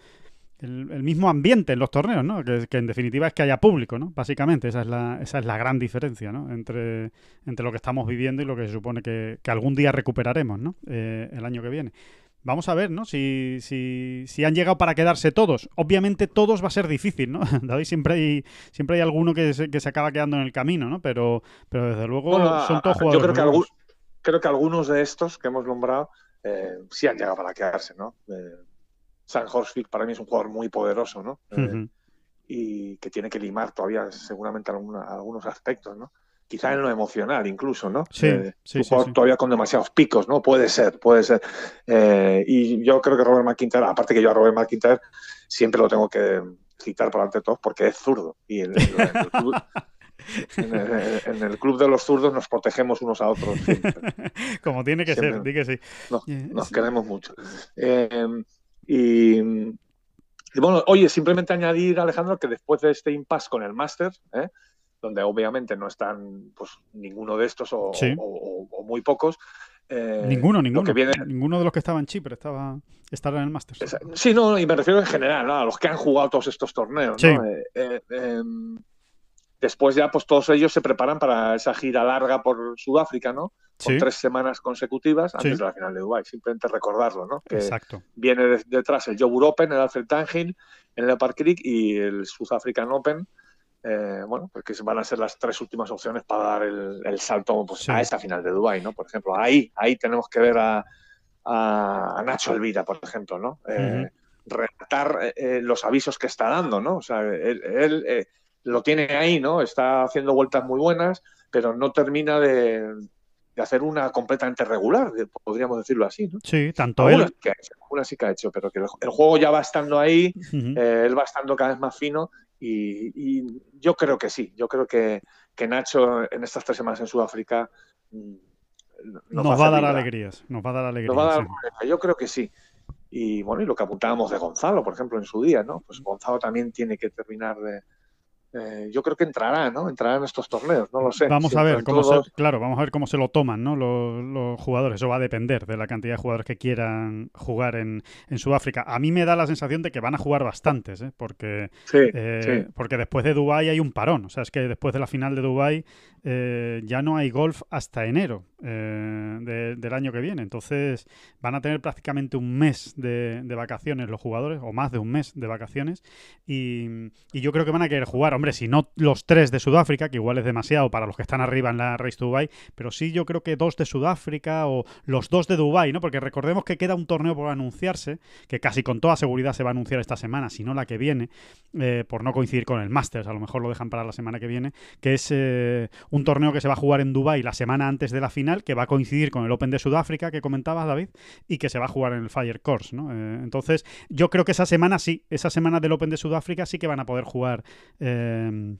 el, mismo ambiente en los torneos, ¿no? Que, en definitiva es que haya público, ¿no? Básicamente, esa es la, esa es la gran diferencia, ¿no? Entre, entre lo que estamos viviendo y lo que se supone que, algún día recuperaremos, ¿no? Eh, el año que viene. Vamos a ver, ¿no? Si, si, si, han llegado para quedarse todos. Obviamente todos va a ser difícil, ¿no? [laughs] David, siempre hay, siempre hay alguno que se, que se acaba quedando en el camino, ¿no? Pero, pero desde luego son todos jugadores. Yo creo que, creo que algunos de estos que hemos nombrado eh, sí han llegado para quedarse, ¿no? Eh, San Horsfield para mí es un jugador muy poderoso, ¿no? Eh, y que tiene que limar todavía seguramente algunos aspectos, ¿no? Quizá en lo emocional incluso, ¿no? Sí, eh, un jugador todavía con demasiados picos, ¿no? Puede ser, puede ser. Eh, y yo creo que Robert McIntyre, aparte que yo a Robert McIntyre siempre lo tengo que citar por ante todos porque es zurdo. Y en, [laughs] el, club, de los zurdos nos protegemos unos a otros. [laughs] Como tiene que ser, di que sí. nos queremos mucho. Y, bueno, oye, simplemente añadir, Alejandro, que después de este impasse con el Master, ¿eh? donde obviamente no están pues ninguno de estos o, muy pocos. Eh, ninguno, ninguno. Ninguno de los que estaban en Chipre estaba, estaba en el Master. Sí, no, y me refiero en general, a los que han jugado todos estos torneos. ¿no? Eh, em, después ya pues todos ellos se preparan para esa gira larga por Sudáfrica, ¿no? Con tres semanas consecutivas antes de la final de Dubai. Simplemente recordarlo, ¿no? Que Exacto. Viene detrás el Jobur Open, el Alfred Tangil, en el Park Creek y el South African Open. Eh, bueno, porque van a ser las tres últimas opciones para dar el, salto pues, a esa final de Dubai, ¿no? Por ejemplo, ahí, ahí tenemos que ver a, Nacho Elvira, por ejemplo, ¿no? Eh, eh, los avisos que está dando, ¿no? O sea, él, eh, lo tiene ahí, ¿no? Está haciendo vueltas muy buenas, pero no termina de, hacer una completamente regular, podríamos decirlo así, ¿no? Sí, tanto él. una sí que ha hecho, pero que el, juego ya va estando ahí, eh, él va estando cada vez más fino y, yo creo que sí, yo creo que, Nacho en estas tres semanas en Sudáfrica mm, nos, va, a dar alegrías, nos va a dar alegrías. Yo creo que sí. Y bueno, y lo que apuntábamos de Gonzalo, por ejemplo, en su día, ¿no? Pues Gonzalo también tiene que terminar de, eh, yo creo que entrará, ¿no? Entrará en estos torneos, no lo sé. Vamos a ver cómo se, claro, vamos a ver cómo se lo toman, ¿no? Los, jugadores. Eso va a depender de la cantidad de jugadores que quieran jugar en, Sudáfrica. A mí me da la sensación de que van a jugar bastantes, ¿eh? Porque, eh, porque después de Dubai hay un parón. O sea, es que después de la final de Dubai eh, ya no hay golf hasta enero del año que viene. Entonces van a tener prácticamente un mes de, vacaciones los jugadores, o más de un mes de vacaciones. Y, y yo creo que van a querer jugar hombre, si no los tres de Sudáfrica, que igual es demasiado para los que están arriba en la Race to Dubai, pero sí yo creo que dos de Sudáfrica o los dos de Dubai, ¿no? Porque recordemos que queda un torneo por anunciarse, que casi con toda seguridad se va a anunciar esta semana, si no la que viene, eh, por no coincidir con el Masters, a lo mejor lo dejan para la semana que viene, que es eh, un torneo que se va a jugar en Dubai la semana antes de la final, que va a coincidir con el Open de Sudáfrica que comentabas, David, y que se va a jugar en el Fire Course, ¿no? Eh, entonces, yo creo que esa semana sí, esa semana del Open de Sudáfrica sí que van a poder jugar Em,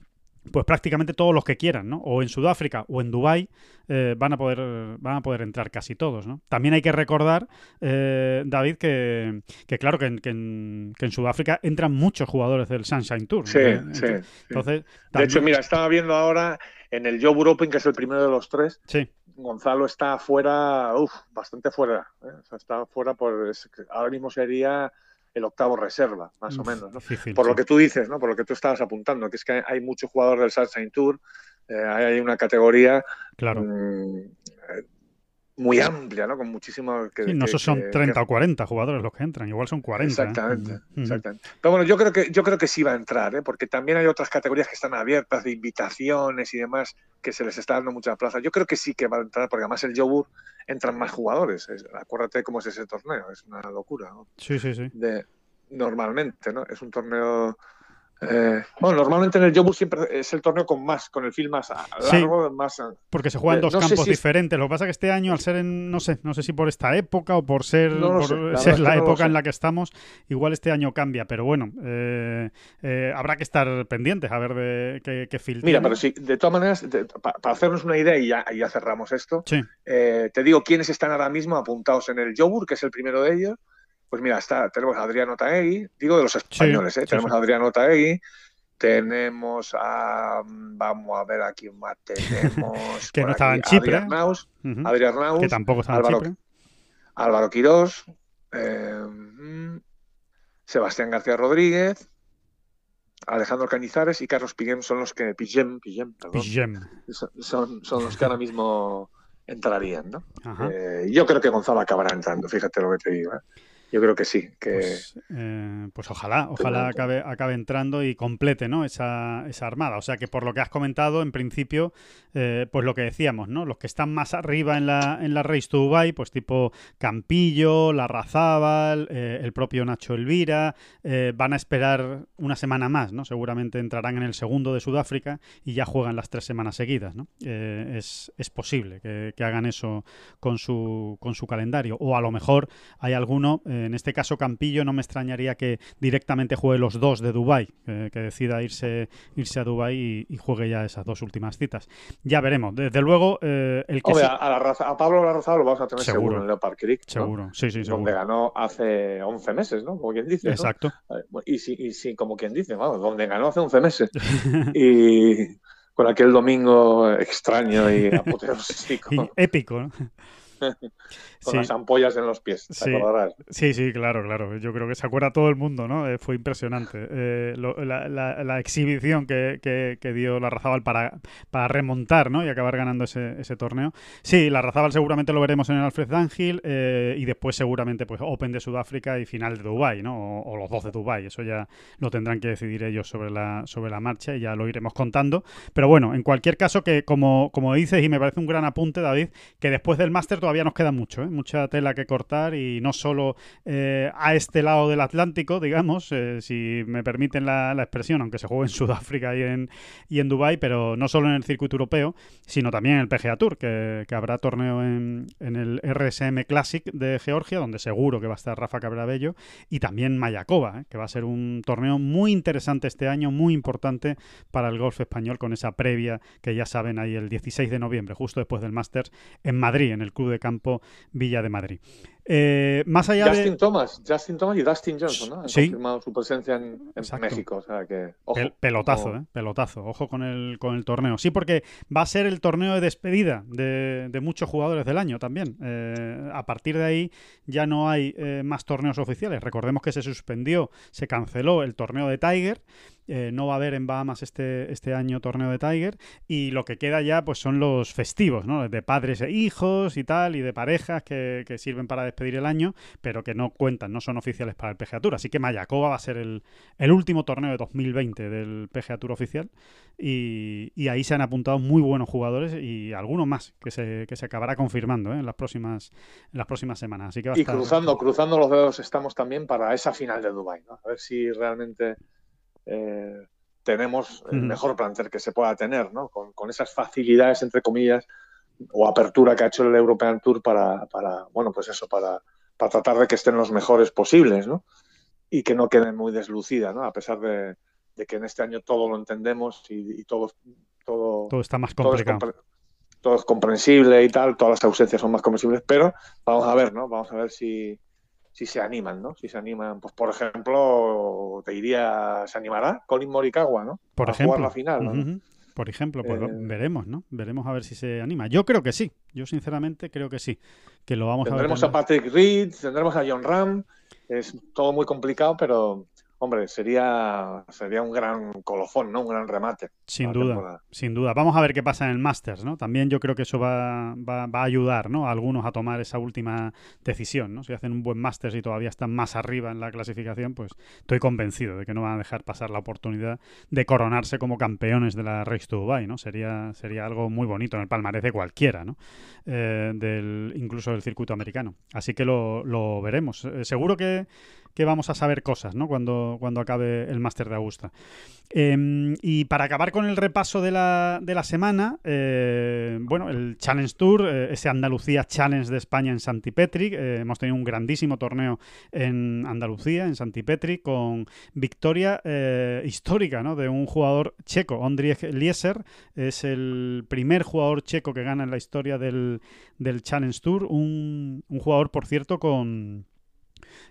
pues prácticamente todos los que quieran, ¿no? O en Sudáfrica o en Dubái eh, van a poder van a poder entrar casi todos, ¿no? También hay que recordar, eh, David, que, claro que en, Sudáfrica entran muchos jugadores del Sunshine Tour. Sí, sí. Entonces, De hecho, mira, estaba viendo ahora en el Joe Open, que es el primero de los tres. Sí. Gonzalo está fuera, uff, bastante fuera. ¿eh? está fuera por. Ahora mismo sería el octavo reserva, más o menos, ¿no? por lo que tú dices, ¿no? Por lo que tú estabas apuntando, que es que hay muchos jugadores del Sunshine Tour, eh, hay una categoría claro. Mm, eh, muy amplia, ¿no? Con muchísimos... Que, sí, no son 30 o 40 jugadores los que entran, igual son 40. ¿eh? Exactamente, exactamente. Pero bueno, yo creo que yo creo que sí va a entrar, ¿eh? porque también hay otras categorías que están abiertas de invitaciones y demás que se les está dando mucha plaza. Yo creo que sí que va a entrar, porque además el Jobur entran más jugadores. acuérdate cómo es ese torneo, es una locura. ¿no? Sí, sí, sí. De, normalmente, ¿no? Es un torneo eh, bueno, normalmente en el Jobu siempre es el torneo con más, con el film más largo, más. Porque se juegan dos campos diferentes. Lo que pasa es que este año, al ser en, no sé, no sé si por esta época o por ser, la, época en la que estamos, igual este año cambia. Pero bueno, eh, eh, habrá que estar pendientes a ver de qué, qué Mira, pero sí, de todas maneras, para hacernos una idea y ya, ya cerramos esto, sí. te digo quiénes están ahora mismo apuntados en el Jobur, que es el primero de ellos. Pues mira, está, tenemos a Adriano Taegui, digo de los españoles, ¿eh? tenemos a Adriano Taegui, tenemos a. Vamos a ver a quién más tenemos. [laughs] que no estaba en Chipre. Adrián Naus, Adrián Naus, que tampoco estaba Álvaro, en Chipre. Álvaro Quirós. Eh, Sebastián García Rodríguez, Alejandro Cañizares y Carlos Piguem son los que Piguem, Piguem, perdón, Pigem. son, son los que ahora mismo entrarían, ¿no? Eh, yo creo que Gonzalo acabará entrando, fíjate lo que te digo. ¿eh? Yo creo que sí, que Pues, eh, pues ojalá, ojalá acabe, acabe entrando y complete ¿no? esa, esa armada. O sea que por lo que has comentado, en principio, eh, pues lo que decíamos, ¿no? Los que están más arriba en la, en la Race to Dubai, pues tipo Campillo, Larrazábal, eh, el propio Nacho Elvira, eh, van a esperar una semana más, ¿no? Seguramente entrarán en el segundo de Sudáfrica y ya juegan las tres semanas seguidas, ¿no? Es, es posible que, que hagan eso con su, con su calendario. O a lo mejor hay alguno, en este caso Campillo, no me extrañaría que directamente juegue los dos de Dubai, eh, que decida irse, irse a Dubai y, y juegue ya esas dos últimas citas. Ya veremos. Desde luego, eh, el que sí- a, la raza- a Pablo Larrazado lo vamos a tener Seguro. seguro, en Leopard Creek, ¿no? seguro, sí, sí, donde seguro. ganó hace 11 meses, ¿no? Como quien dice. ¿no? Exacto. Y sí, y sí, como quien dice, vamos, donde ganó hace 11 meses. [laughs] y con aquel domingo extraño y apoteósico, [laughs] Y épico, ¿no? [laughs] con Sí. las ampollas en los pies, ¿te Sí. acordarás? Sí, sí, claro, claro. Yo creo que se acuerda todo el mundo, ¿no? Eh, fue impresionante. Eh, lo- la, la- la exhibición que, que- que dio la Razábal para, para remontar, ¿no? Y acabar ganando ese, ese torneo. Sí, la Razábal seguramente lo veremos en el Alfred Dunhill eh, y después seguramente pues Open de Sudáfrica y final de Dubai, ¿no? O, o los dos de Dubai. Eso ya lo tendrán que decidir ellos sobre la, sobre la marcha y ya lo iremos contando. Pero bueno, en cualquier caso que como, como dices y me parece un gran apunte, David, que después del máster todavía nos queda mucho, ¿eh? mucha tela que cortar y no solo eh, a este lado del Atlántico, digamos, eh, si me permiten la, expresión, aunque se juegue en [laughs] Sudáfrica y en, y en Dubái, pero no solo en el circuito europeo, sino también en el PGA Tour, que, que habrá torneo en, en el RSM Classic de Georgia, donde seguro que va a estar Rafa Cabrabello, y también Mayakoba, que va a ser un torneo muy interesante este año, muy importante para el golf español, con esa previa que ya saben ahí el 16 de noviembre, justo después del Masters, en Madrid, en el Club de Campo Villa de Madrid. Eh, más allá Justin de... Thomas, Justin Thomas y Dustin Johnson, ¿no? Han Sí. confirmado su presencia en. México, o sea que, ojo. Pel- pelotazo, no- ¿eh? Pelotazo. Ojo con el, con el torneo. Sí, porque va a ser el torneo de despedida de, de muchos jugadores del año también. Eh, a partir de ahí ya no hay eh, más torneos oficiales. Recordemos que se suspendió, se canceló el torneo de Tiger. Eh, no va a haber en Bahamas este, este año torneo de Tiger. Y lo que queda ya pues son los festivos, ¿no? De padres e hijos y tal, y de parejas que, que sirven para despedir el año, pero que no cuentan, no son oficiales para el PGA Tour. Así que Mayakoba va a ser el, el último torneo de 2020 del PGA Tour oficial y, y ahí se han apuntado muy buenos jugadores y algunos más que se, que se acabará confirmando ¿eh? en las próximas en las próximas semanas. Así que va a Y estar- cruzando, cruzando los dedos estamos también para esa final de Dubai, ¿no? A ver si realmente eh, tenemos el mejor plantel que se pueda tener, ¿no? Con, con esas facilidades, entre comillas, o apertura que ha hecho el European Tour para, para bueno, pues eso, para, para tratar de que estén los mejores posibles, ¿no? Y que no queden muy deslucida, ¿no? A pesar de, de que en este año todo lo entendemos y, y todo, todo, todo está más todo es, complicado. compre- todo es comprensible y tal, todas las ausencias son más comprensibles, pero vamos a ver, ¿no? Vamos a ver si, si se animan, ¿no? Si se animan, pues por ejemplo, te diría, ¿se animará Colin Morikawa, ¿no? Por a ejemplo, jugar la final, ¿no? Ujú. Por ejemplo, pues Eh, veremos, ¿no? Veremos a ver si se anima. Yo creo que sí. Yo sinceramente creo que sí. Que lo vamos Tendremos a a ver. Patrick Reed, tendremos a John Ram, es todo muy complicado, pero hombre, sería, sería un gran colofón, ¿no? Un gran remate. Sin duda, temporada. sin duda. Vamos a ver qué pasa en el Masters, ¿no? También yo creo que eso va, va, va a ayudar, ¿no? A algunos a tomar esa última decisión, ¿no? Si hacen un buen Masters y todavía están más arriba en la clasificación, pues estoy convencido de que no van a dejar pasar la oportunidad de coronarse como campeones de la Race to Dubai, ¿no? Sería, sería algo muy bonito en el palmarés de cualquiera, ¿no? Eh, del, incluso del circuito americano. Así que lo, lo veremos. Eh, seguro que, que vamos a saber cosas, ¿no? Cuando, cuando acabe el Máster de Augusta. Eh, y para acabar con el repaso de la, de la semana, eh, bueno, el Challenge Tour, eh, ese Andalucía Challenge de España en Santipetric. eh, hemos tenido un grandísimo torneo en Andalucía, en Santipetric, con victoria histórica ¿no? de un jugador checo, Ondriej Lieser. Es el primer jugador checo que gana en la historia del, del Challenge Tour. Un jugador, por cierto, con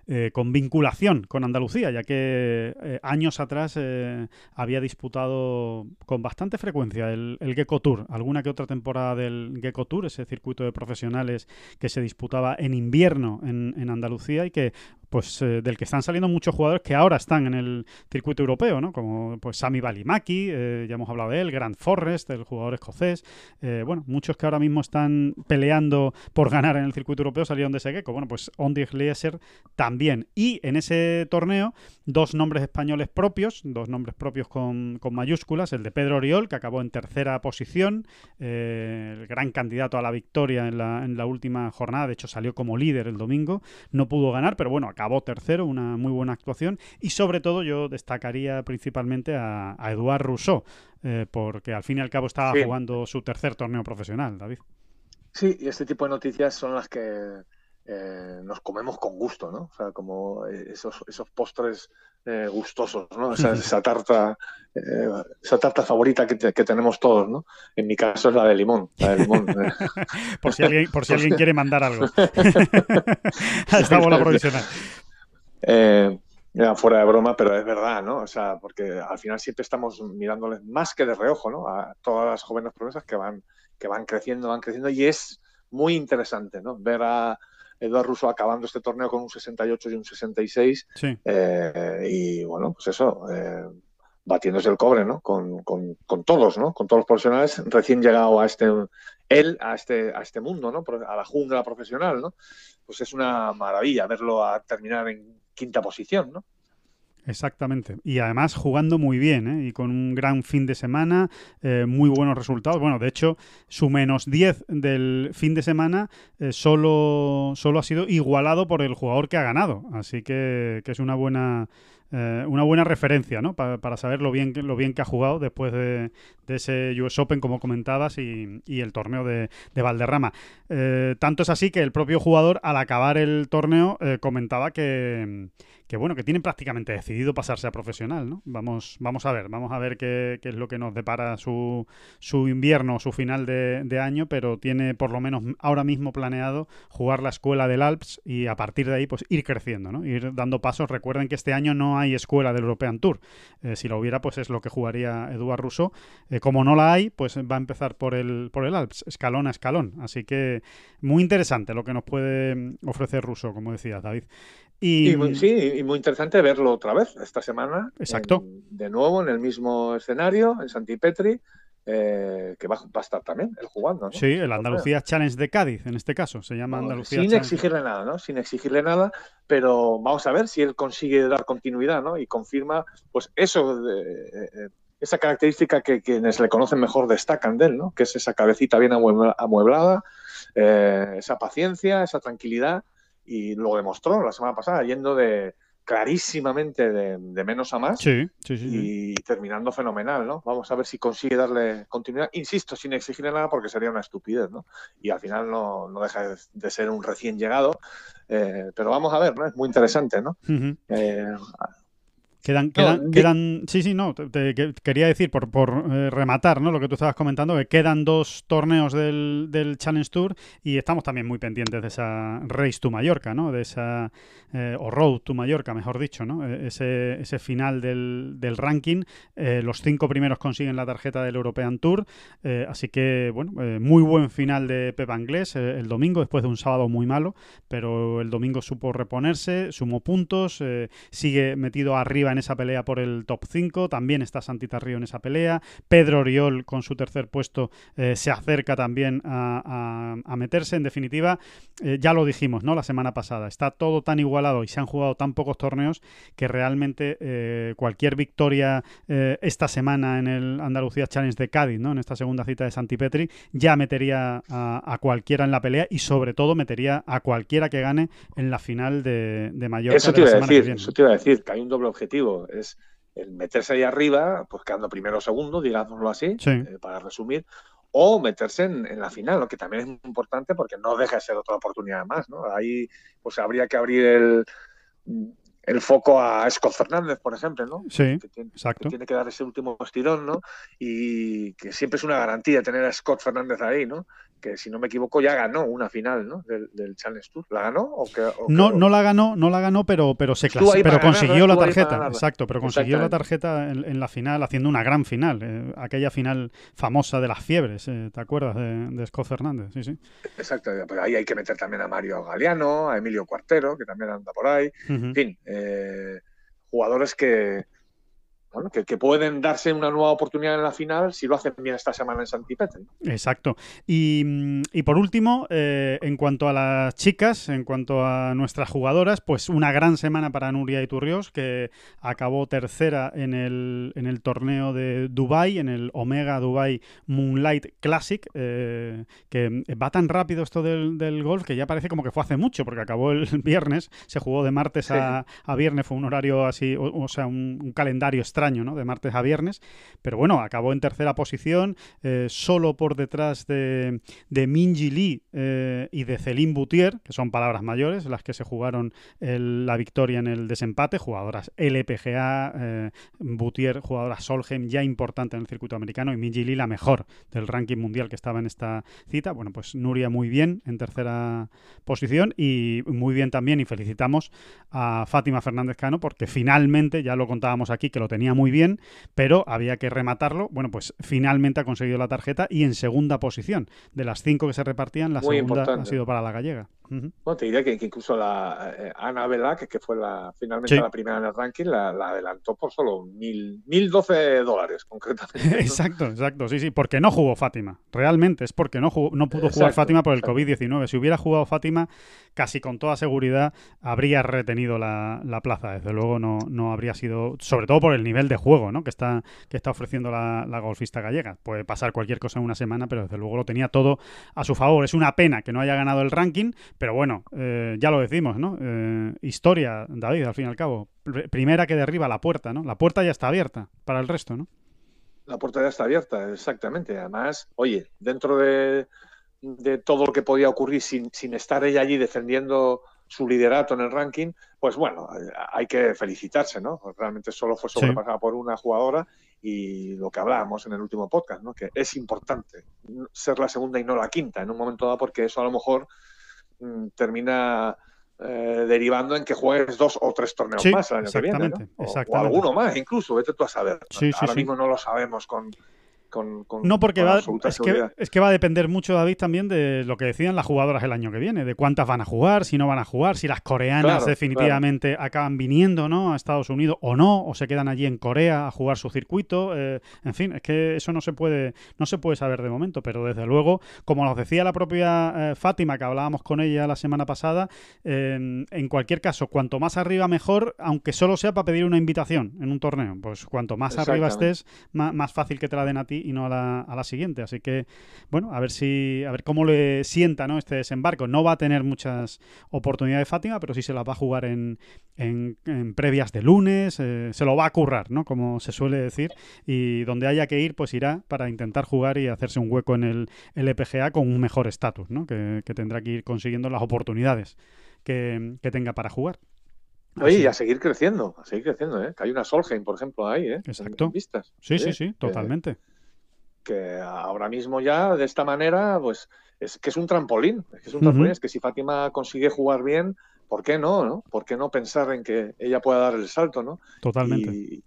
eh, con vinculación con Andalucía, ya que eh, años atrás eh, había disputado con bastante frecuencia el, el, Gecko Tour, alguna que otra temporada del Gecko Tour, ese circuito de profesionales que se disputaba en invierno en, Andalucía y que pues del que están saliendo muchos jugadores que ahora están en el circuito europeo, ¿no? Como pues Sami Balimaki, ya hemos hablado de él, Grant Forrest, el jugador escocés, bueno, muchos que ahora mismo están peleando por ganar en el circuito europeo salieron de ese Gecko. Bueno, pues Ondi Glieser también. Y en ese torneo, dos nombres españoles propios, dos nombres propios con, con mayúsculas, el de Pedro Oriol, que acabó en tercera posición, el gran candidato a la victoria en la, en la última jornada, de hecho salió como líder el domingo, no pudo ganar, pero bueno, acabó tercero, una muy buena actuación. Y sobre todo yo destacaría principalmente a, a Eduard Rousseau, eh, porque al fin y al cabo estaba sí. jugando su tercer torneo profesional, David. Sí, y este tipo de noticias son las que eh, nos comemos con gusto, ¿no? O sea, como esos, esos postres eh, gustosos, ¿no? Esa, [laughs] esa tarta, eh, esa tarta favorita que, te, que, tenemos todos, ¿no? En mi caso es la de limón. La de limón. [laughs] por, si alguien, por si alguien quiere mandar algo. [laughs] Esta bola provisional. Eh, ya, fuera de broma, pero es verdad, ¿no? O sea, porque al final siempre estamos mirándoles más que de reojo, ¿no? A todas las jóvenes promesas que van, que van creciendo, van creciendo, y es muy interesante, ¿no? Ver a Eduardo Russo acabando este torneo con un 68 y un 66. Sí. Eh, y bueno, pues eso, eh, batiéndose el cobre, ¿no? Con, con, con, todos, ¿no? Con todos los profesionales recién llegado a este, él, a este, a este mundo, ¿no? A la jungla profesional, ¿no? Pues es una maravilla verlo a terminar en quinta posición, ¿no? Exactamente. Y además jugando muy bien, ¿eh? Y con un gran fin de semana, eh, muy buenos resultados. Bueno, de hecho, su menos 10 del fin de semana eh, solo, solo ha sido igualado por el jugador que ha ganado. Así que, que es una buena, eh, una buena referencia, ¿no? Pa para saber lo bien, lo bien que ha jugado después de, ese US Open, como comentabas, y, y el torneo de, de Valderrama. Eh, tanto es así que el propio jugador, al acabar el torneo, comentaba que, que, bueno, que tiene prácticamente decidido pasarse a profesional, ¿no? Vamos, vamos a ver, vamos a ver qué, qué es lo que nos depara su, su invierno, su final de, año, pero tiene por lo menos ahora mismo planeado jugar la escuela del Alps y a partir de ahí, pues ir creciendo, ¿no? Ir dando pasos. Recuerden que este año no hay escuela del European Tour. Eh, si la hubiera, pues es lo que jugaría Eduard Rousseau. Eh, como no la hay, pues va a empezar por el, por el Alps, escalón a escalón. Así que muy interesante lo que nos puede ofrecer Rousseau, como decías, David. Y, y muy, sí, y muy interesante verlo otra vez esta semana. Exacto. En, de nuevo en el mismo escenario, en Santipetri. Eh, que va, va, a estar también él jugando. ¿no? Sí, el Andalucía Challenge de Cádiz, en este caso, se llama Andalucía Sin Challenge. exigirle nada, ¿no? Sin exigirle nada, pero vamos a ver si él consigue dar continuidad, ¿no? Y confirma, pues eso, de, eh, esa característica que quienes le conocen mejor destacan de él, ¿no? Que es esa cabecita bien amueblada, eh, esa paciencia, esa tranquilidad, y lo demostró la semana pasada, yendo de clarísimamente de, de, menos a más sí, sí, sí, y terminando fenomenal, ¿no? Vamos a ver si consigue darle continuidad, insisto, sin exigirle nada porque sería una estupidez, ¿no? Y al final no, no deja de ser un recién llegado, eh, pero vamos a ver, ¿no? Es muy interesante, ¿no? Uh -huh. eh, Quedan, quedan, no, quedan, sí, sí, no, te, te, quería decir por, por eh, rematar, ¿no? Lo que tú estabas comentando, que quedan dos torneos del, del, Challenge Tour y estamos también muy pendientes de esa Race to Mallorca, ¿no? De esa, eh, o Road to Mallorca, mejor dicho, ¿no? E, ese, ese final del, del ranking, eh, los cinco primeros consiguen la tarjeta del European Tour, eh, así que, bueno, muy buen final de Pep Anglés el domingo, después de un sábado muy malo, pero el domingo supo reponerse, sumó puntos, sigue metido arriba en esa pelea por el top 5. También está Santita Río en esa pelea. Pedro Oriol, con su tercer puesto, eh, se acerca también a, a, a meterse. En definitiva, eh, ya lo dijimos ¿no? la semana pasada. Está todo tan igualado y se han jugado tan pocos torneos que realmente eh, cualquier victoria esta semana en el Andalucía Challenge de Cádiz, ¿no? en esta segunda cita de Santipetri, ya metería a, a, cualquiera en la pelea y sobre todo metería a cualquiera que gane en la final de, de Mallorca. Eso te, iba a decir, eso te iba a decir, que hay un doble objetivo es el meterse ahí arriba, pues quedando primero o segundo, digámoslo así, sí. eh, para resumir, o meterse en, en, la final, lo que también es muy importante porque no deja de ser otra oportunidad más, ¿no? Ahí pues habría que abrir el el foco a Scott Fernández, por ejemplo, ¿no? Sí, que tiene, exacto. Que tiene que dar ese último estirón, ¿no? Y que siempre es una garantía tener a Scott Fernández ahí, ¿no? Que si no me equivoco ya ganó una final, ¿no? Del, del Challenge Tour. ¿La ganó? ¿O que, o no, que... no la ganó, no la ganó, pero, pero se clasificó, pero consiguió la tarjeta. Exacto, pero consiguió la tarjeta en, en, la final haciendo una gran final. Eh, aquella final famosa de las fiebres, eh, ¿te acuerdas? De, de, Scott Fernández, sí, sí. Exacto, pero ahí hay que meter también a Mario Galeano, a Emilio Cuartero, que también anda por ahí. Uh -huh. En fin, eh, jugadores que, bueno, que, que, pueden darse una nueva oportunidad en la final si lo hacen bien esta semana en Santipetri. Exacto. Y, y por último, eh, en cuanto a las chicas, en cuanto a nuestras jugadoras, pues una gran semana para Nuria Iturrios, que acabó tercera en el, en el torneo de Dubai, en el Omega Dubai Moonlight Classic, eh, que va tan rápido esto del, del, golf que ya parece como que fue hace mucho, porque acabó el [laughs] viernes, se jugó de martes sí. a, a, viernes, fue un horario así, o, o sea, un, un calendario extraño extraño, ¿no? De martes a viernes. Pero bueno, acabó en tercera posición, eh, solo por detrás de, de Minji Lee eh, y de Celine Boutier, que son palabras mayores, las que se jugaron la victoria en el desempate, jugadoras LPGA, eh, Boutier, jugadora Solheim, ya importante en el circuito americano, y Minji Lee la mejor del ranking mundial que estaba en esta cita. Bueno, pues Nuria muy bien en tercera posición y muy bien también, y felicitamos a Fátima Fernández Cano, porque finalmente, ya lo contábamos aquí, que lo muy bien, pero había que rematarlo. Bueno, pues finalmente ha conseguido la tarjeta y en segunda posición. De las cinco que se repartían, la muy segunda importante. ha sido para la gallega. Uh -huh. Bueno, te diría que, que incluso la eh, Ana Vela, que, fue la finalmente sí. la primera en el ranking, la, la adelantó por solo mil, mil doce dólares, concretamente. [laughs] exacto, exacto, sí, sí, porque no jugó Fátima. Realmente es porque no, jugó, no pudo exacto, jugar Fátima por el COVID-19. Si hubiera jugado Fátima, casi con toda seguridad habría retenido la, la plaza. Desde luego no, no habría sido, sobre todo por el nivel de juego ¿no? que, está, que está ofreciendo la, la, golfista gallega. Puede pasar cualquier cosa en una semana, pero desde luego lo tenía todo a su favor. Es una pena que no haya ganado el ranking, pero bueno, eh, ya lo decimos, ¿no? Eh, historia, David, al fin y al cabo. Primera que derriba la puerta, ¿no? La puerta ya está abierta para el resto, ¿no? La puerta ya está abierta, exactamente. Además, oye, dentro de, de todo lo que podía ocurrir sin, sin estar ella allí defendiendo su liderato en el ranking, pues bueno, hay que felicitarse, ¿no? Realmente solo fue sobrepasada sí. por una jugadora y lo que hablábamos en el último podcast, ¿no? Que es importante ser la segunda y no la quinta en un momento dado porque eso a lo mejor termina eh, derivando en que juegues dos o tres torneos sí, más el año que viene, ¿no? o, o, alguno más, incluso, vete tú a saber. Sí, Ahora mismo no lo sabemos con, con, con, no, porque con va, es, que, es, que, va a depender mucho, David, también de lo que decidan las jugadoras el año que viene, de cuántas van a jugar, si no van a jugar, si las coreanas claro, definitivamente claro. acaban viniendo ¿no? a Estados Unidos o no, o se quedan allí en Corea a jugar su circuito. Eh, en fin, es que eso no se puede no se puede saber de momento, pero desde luego, como nos decía la propia eh, Fátima, que hablábamos con ella la semana pasada, eh, en cualquier caso, cuanto más arriba mejor, aunque solo sea para pedir una invitación en un torneo. Pues cuanto más arriba estés, más, más fácil que te la den a ti y no a la, a la, siguiente. Así que, bueno, a ver si, a ver cómo le sienta ¿no? este desembarco. No va a tener muchas oportunidades Fátima, pero sí se las va a jugar en, en, en previas de lunes, eh, se lo va a currar, ¿no? Como se suele decir, y donde haya que ir, pues irá para intentar jugar y hacerse un hueco en el LPGA con un mejor estatus, ¿no? Que, que, tendrá que ir consiguiendo las oportunidades que, que tenga para jugar. Oye, y a seguir creciendo, a seguir creciendo, ¿eh? Que hay una Solheim, por ejemplo, ahí, ¿eh? Exacto. En vistas. Sí, sí, sí, totalmente. Que ahora mismo ya de esta manera, pues es que es un trampolín, es que es un trampolín, uh -huh. es que si Fátima consigue jugar bien, ¿por qué no, no? ¿Por qué no pensar en que ella pueda dar el salto, no? Totalmente. Y,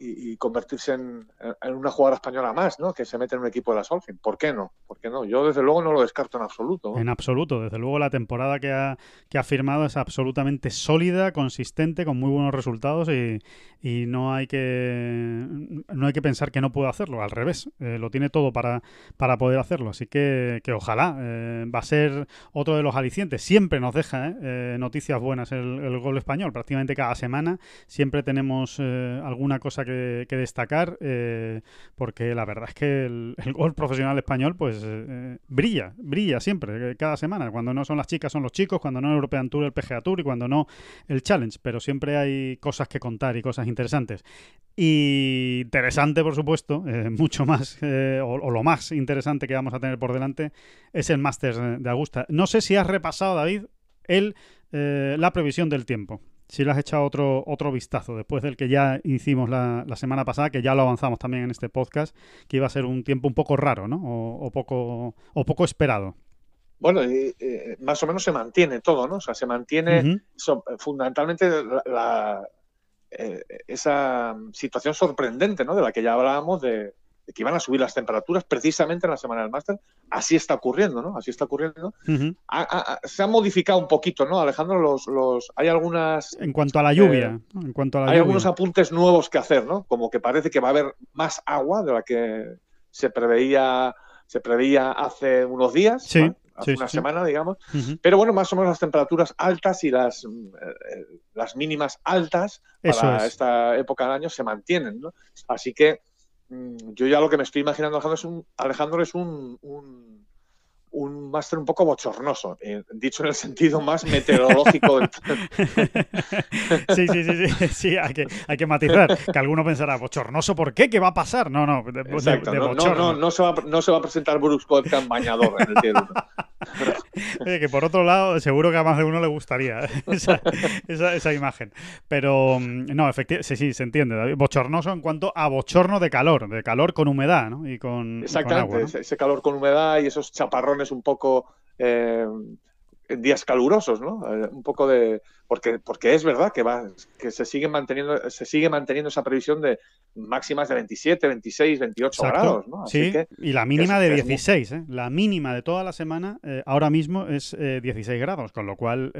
y, convertirse en, en, una jugadora española más, ¿no? Que se mete en un equipo de la Solheim. ¿Por qué no? ¿Por qué no? Yo desde luego no lo descarto en absoluto. En absoluto, desde luego la temporada que ha, que ha firmado es absolutamente sólida, consistente, con muy buenos resultados y, y no hay que no hay que pensar que no puede hacerlo, al revés, eh, lo tiene todo para, para poder hacerlo, así que, que ojalá eh, va a ser otro de los alicientes. Siempre nos deja ¿eh? noticias buenas el, el, gol español, prácticamente cada semana siempre tenemos eh, alguna cosa que que, destacar eh, porque la verdad es que el, el gol profesional español pues eh, brilla, brilla siempre, eh, cada semana. Cuando no son las chicas son los chicos, cuando no el European Tour el PGA Tour y cuando no el Challenge, pero siempre hay cosas que contar y cosas interesantes. Y interesante, por supuesto, eh, [laughs] mucho más, eh, o, o, lo más interesante que vamos a tener por delante, es el Masters de Augusta. No sé si has repasado, David, el, eh, la previsión del tiempo sí le has echado otro, otro vistazo después del que ya hicimos la, semana pasada, que ya lo avanzamos también en este podcast, que iba a ser un tiempo un poco raro, ¿no? O, poco, o poco esperado. Bueno, más o menos se mantiene todo, ¿no? O sea, se mantiene fundamentalmente la, eh, esa situación sorprendente, ¿no? De la que ya hablábamos de, que iban a subir las temperaturas precisamente en la semana del máster. Así está ocurriendo, ¿no? Así está ocurriendo. se ha modificado un poquito, ¿no, Alejandro? Los, los, hay algunas... En cuanto a la lluvia. Eh, en cuanto a hay algunos apuntes nuevos que hacer, ¿no? Como que parece que va a haber más agua de la que se preveía, se preveía hace unos días. Sí. Hace una semana, digamos. Pero bueno, más o menos las temperaturas altas y las, eh, las mínimas altas para esta época del año se mantienen, ¿no? Así que yo ya lo que me estoy imaginando, Alejandro, es un, Alejandro es un, un, un máster un poco bochornoso, eh, dicho en el sentido más meteorológico. Del... [laughs] [laughs] sí, sí, sí, sí, sí, hay que, hay que matizar. Que alguno pensará, bochornoso, ¿por qué? ¿Qué va a pasar? No, no, de, no, no, no, se va, no se va a presentar Brooks Koepka bañador en el. [laughs] Oye, que por otro lado, seguro que a más de uno le gustaría [laughs] esa, esa, imagen. Pero mm, no, efectivamente, sí, sí, se entiende. Bochornoso en cuanto a bochorno de calor, de calor con humedad, ¿no? Y con, Exactamente, ese calor con humedad y esos chaparrones un poco eh, días calurosos, ¿no? Eh, un poco de porque porque es verdad que va que se sigue manteniendo se sigue manteniendo esa previsión de máximas de 27, 26, 28 grados, ¿no? sí, y la mínima de 16, ¿eh? La mínima de toda la semana eh, ahora mismo es 16 grados, con lo cual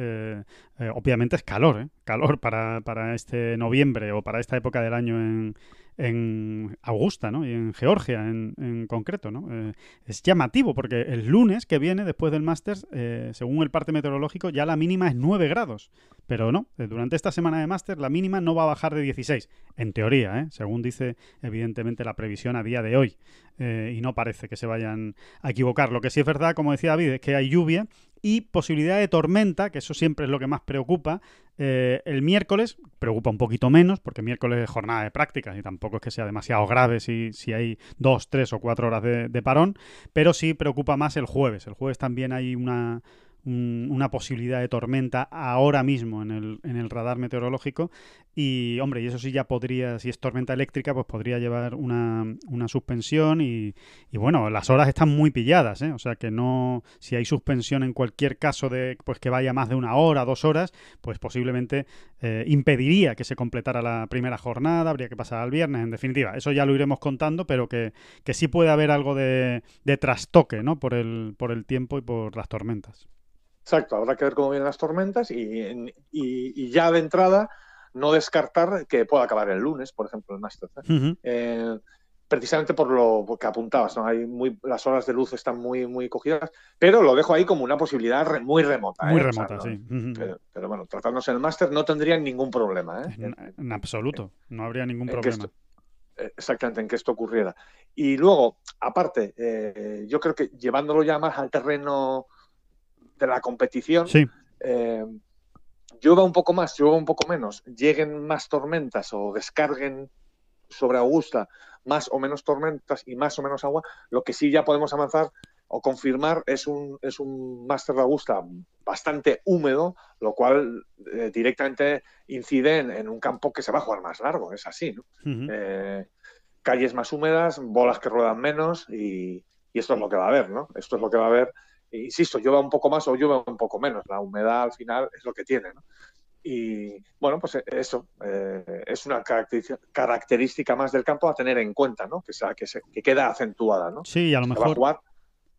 obviamente es calor, ¿eh? Calor para, para este noviembre o para esta época del año en, en Augusta, ¿no? Y en Georgia en, concreto, ¿no? Eh, es llamativo porque el lunes que viene, después del Masters, eh, según el parte meteorológico, ya la mínima es 9 grados. Pero no, eh, durante esta semana de Masters la mínima no va a bajar de 16. En teoría, según dice evidentemente la previsión a día de hoy. y no parece que se vayan a equivocar. Lo que sí es verdad, como decía David, es que hay lluvia y posibilidad de tormenta, que eso siempre es lo que más preocupa. Eh, el miércoles preocupa un poquito menos, porque miércoles es jornada de prácticas y tampoco es que sea demasiado grave si, si hay dos, tres o cuatro horas de parón, pero sí preocupa más el jueves. El jueves también hay una, una posibilidad de tormenta ahora mismo en el, en el radar meteorológico y hombre, y eso sí ya podría, si es tormenta eléctrica, pues podría llevar una, suspensión y, y, bueno, las horas están muy pilladas, ¿eh? o sea que no, si hay suspensión en cualquier caso de pues que vaya más de una hora, dos horas, pues posiblemente eh, impediría que se completara la primera jornada, habría que pasar al viernes, en definitiva, eso ya lo iremos contando, pero que, que sí puede haber algo de, de trastoque, ¿no? Por el, por el tiempo y por las tormentas. Exacto, habrá que ver cómo vienen las tormentas y, ya de entrada no descartar que pueda acabar el lunes, por ejemplo, el Masters. ¿eh? Eh, precisamente por lo que apuntabas, ¿no? Hay muy, las horas de luz están muy, muy cogidas, pero lo dejo ahí como una posibilidad muy remota. Muy ¿eh? remota, sí. Pero, bueno, tratándose el máster no tendrían ningún problema. En, absoluto, no habría ningún problema. exactamente, en que esto ocurriera. Y luego, aparte, yo creo que llevándolo ya más al terreno de la competición, sí. eh, llueva un poco más, llueva un poco menos, lleguen más tormentas o descarguen sobre Augusta más o menos tormentas y más o menos agua, lo que sí ya podemos avanzar o confirmar es un, es un máster de Augusta bastante húmedo, lo cual eh, directamente incide en, un campo que se va a jugar más largo, es así, ¿no? Eh, calles más húmedas, bolas que ruedan menos y, y, esto es lo que va a haber, ¿no? Esto es lo que va a haber insisto, llueva un poco más o llueva un poco menos. La humedad al final es lo que tiene. ¿no? Y bueno, pues eh, eso eh, es una característica más del campo a tener en cuenta, ¿no? Que, sea, que, se, que queda acentuada, ¿no? Sí, a lo mejor.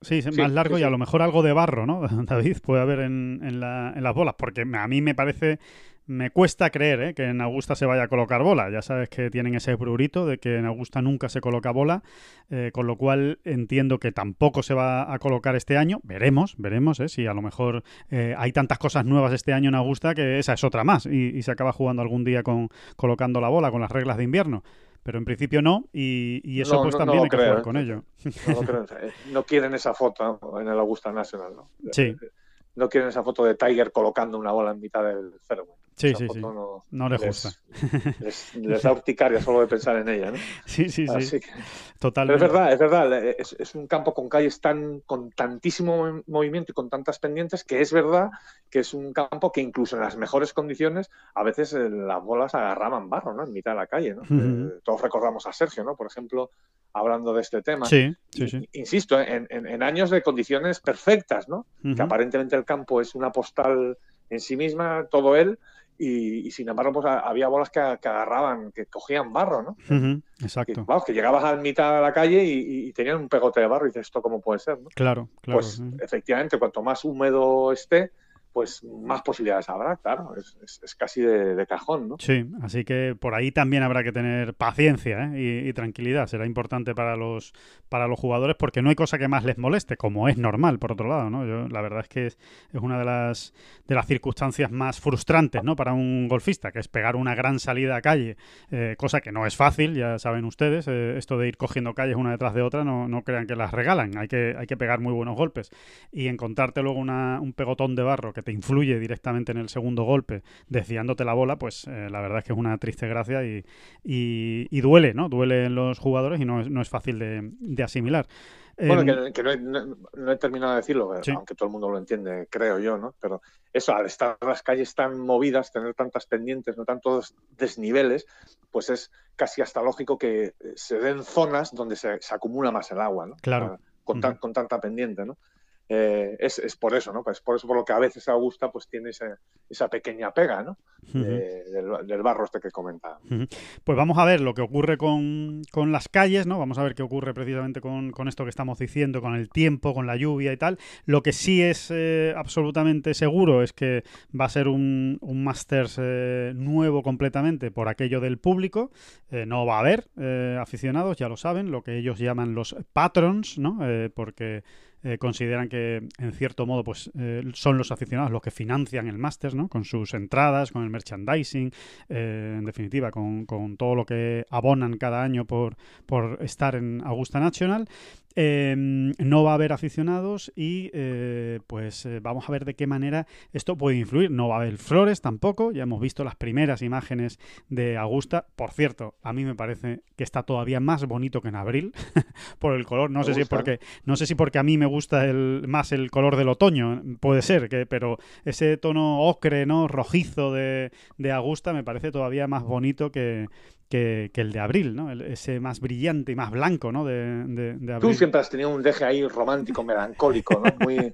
Sí, es más largo y a lo mejor algo de barro, ¿no? [laughs] David, puede haber en, en, la, en las bolas, porque a mí me parece me cuesta creer ¿eh? que en Augusta se vaya a colocar bola. Ya sabes que tienen ese prurito de que en Augusta nunca se coloca bola, eh, con lo cual entiendo que tampoco se va a colocar este año. Veremos, veremos ¿eh? si a lo mejor eh, hay tantas cosas nuevas este año en Augusta que esa es otra más y, se acaba jugando algún día con colocando la bola con las reglas de invierno pero en principio no, y, eso pues también hay que jugar con ello. No, quieren esa foto en el Augusta National, ¿no? Sí. No quieren esa foto de Tiger colocando una bola en mitad del cero. Sí, sí, sí. No, les, gusta. [laughs] Les, da urticaria solo de pensar en ella, ¿no? [laughs] Sí, sí, sí. Totalmente. es verdad, es verdad. Es, es, un campo con calles tan, con tantísimo movimiento y con tantas pendientes que es verdad que es un campo que incluso en las mejores condiciones a veces eh, las bolas agarraban barro, ¿no? En mitad de la calle, ¿no? Eh, todos recordamos a Sergio, ¿no? Por ejemplo, hablando de este tema. Sí, sí, sí. Insisto, en, en, años de condiciones perfectas, ¿no? Que aparentemente el campo es una postal en sí misma, todo él, y, sin embargo, pues había bolas que, agarraban, que cogían barro, ¿no? exacto. Que, que llegabas a mitad de la calle y, tenían un pegote de barro y dices, ¿esto cómo puede ser? ¿no? Claro, claro. Pues efectivamente, cuanto más húmedo esté, pues más posibilidades habrá, claro, es, casi de, cajón, ¿no? Sí, así que por ahí también habrá que tener paciencia ¿eh? y, tranquilidad, será importante para los, para los jugadores porque no hay cosa que más les moleste, como es normal, por otro lado, ¿no? Yo, la verdad es que es, una de las, de las circunstancias más frustrantes, ¿no? Para un golfista, que es pegar una gran salida a calle, eh, cosa que no es fácil, ya saben ustedes, eh, esto de ir cogiendo calles una detrás de otra, no, no crean que las regalan, hay que, hay que pegar muy buenos golpes y encontrarte luego una, un pegotón de barro que te influye directamente en el segundo golpe, desviándote la bola, pues eh, la verdad es que es una triste gracia y, y, duele, ¿no? Duele en los jugadores y no es, no es fácil de, asimilar. Bueno, em, que, no, he, terminado de decirlo, aunque todo el mundo lo entiende, creo yo, ¿no? Pero eso, al estar las calles tan movidas, tener tantas pendientes, no tantos desniveles, pues es casi hasta lógico que se den zonas donde se, acumula más el agua, ¿no? Claro. Con, con, tanta pendiente, ¿no? Eh, es, por eso, ¿no? Pues por eso por lo que a veces Augusta pues tiene esa pequeña pega, ¿no? del, barro este que comentaba. Pues vamos a ver lo que ocurre con, las calles, ¿no? Vamos a ver qué ocurre precisamente con, esto que estamos diciendo, con el tiempo, con la lluvia y tal. Lo que sí es eh, absolutamente seguro es que va a ser un, un Masters eh, nuevo completamente por aquello del público. no va a haber aficionados, ya lo saben, lo que ellos llaman los patrons, ¿no? porque eh, consideran que en cierto modo pues eh, son los aficionados los que financian el Masters, ¿no? Con sus entradas, con el merchandising, eh, en definitiva, con, con, todo lo que abonan cada año por, por estar en Augusta National. Em, no va a haber aficionados y eh, pues eh, vamos a ver de qué manera esto puede influir. No va a haber flores tampoco, ya hemos visto las primeras imágenes de Augusta. Por cierto, a mí me parece que está todavía más bonito que en abril [laughs] por el color. No sé si porque no sé si porque a mí me gusta el, más el color del otoño, puede ser, que, pero ese tono ocre, ¿no? rojizo de, de Augusta me parece todavía más bonito que, que, el de abril, ¿no? ese más brillante y más blanco, ¿no? De, de, Tú siempre has tenido un deje ahí romántico, melancólico, ¿no? Muy,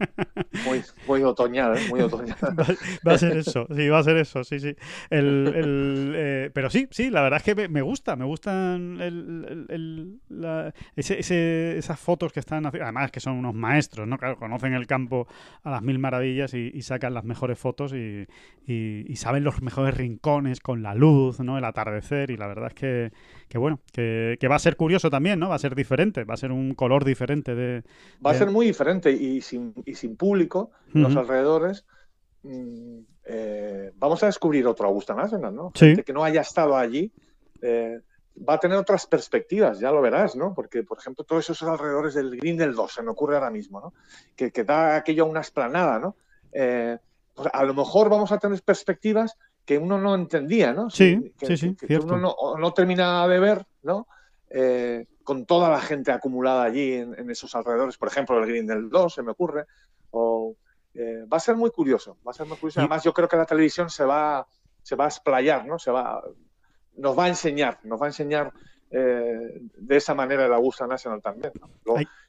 muy, muy otoñal, muy otoñal. [laughs] Va, a ser eso, sí, va a ser eso, sí, sí. El, el, eh, pero sí, sí, la verdad es que me, gusta, me gustan el, la, ese, ese, esas fotos que están haciendo, además que son unos maestros, ¿no? Claro, conocen el campo a las mil maravillas y, sacan las mejores fotos y, y, saben los mejores rincones con la luz, ¿no? El atardecer y la verdad es que, que bueno, que, va a ser curioso también, ¿no? Va a ser diferente, va a ser un color diferente de... Va a ser muy diferente y sin, y sin público los alrededores. Mm, eh, vamos a descubrir otro Augusta National, ¿no? Gente que no haya estado allí. Eh, va a tener otras perspectivas, ya lo verás, ¿no? Porque, por ejemplo, todos esos alrededores del Green del 2, se me ocurre ahora mismo, ¿no? Que, que da aquello una esplanada, ¿no? Eh, pues a lo mejor vamos a tener perspectivas que uno no entendía, ¿no? Sí, sí, sí, que, uno no, no, termina de ver, ¿no? Eh, con toda la gente acumulada allí en, esos alrededores, por ejemplo, el Green del 2, se me ocurre, o eh, va a ser muy curioso, va a ser muy curioso. Además, yo creo que la televisión se va, se va a explayar, ¿no? Se va, nos va a enseñar, nos va a enseñar eh, de esa manera la Augusta National también.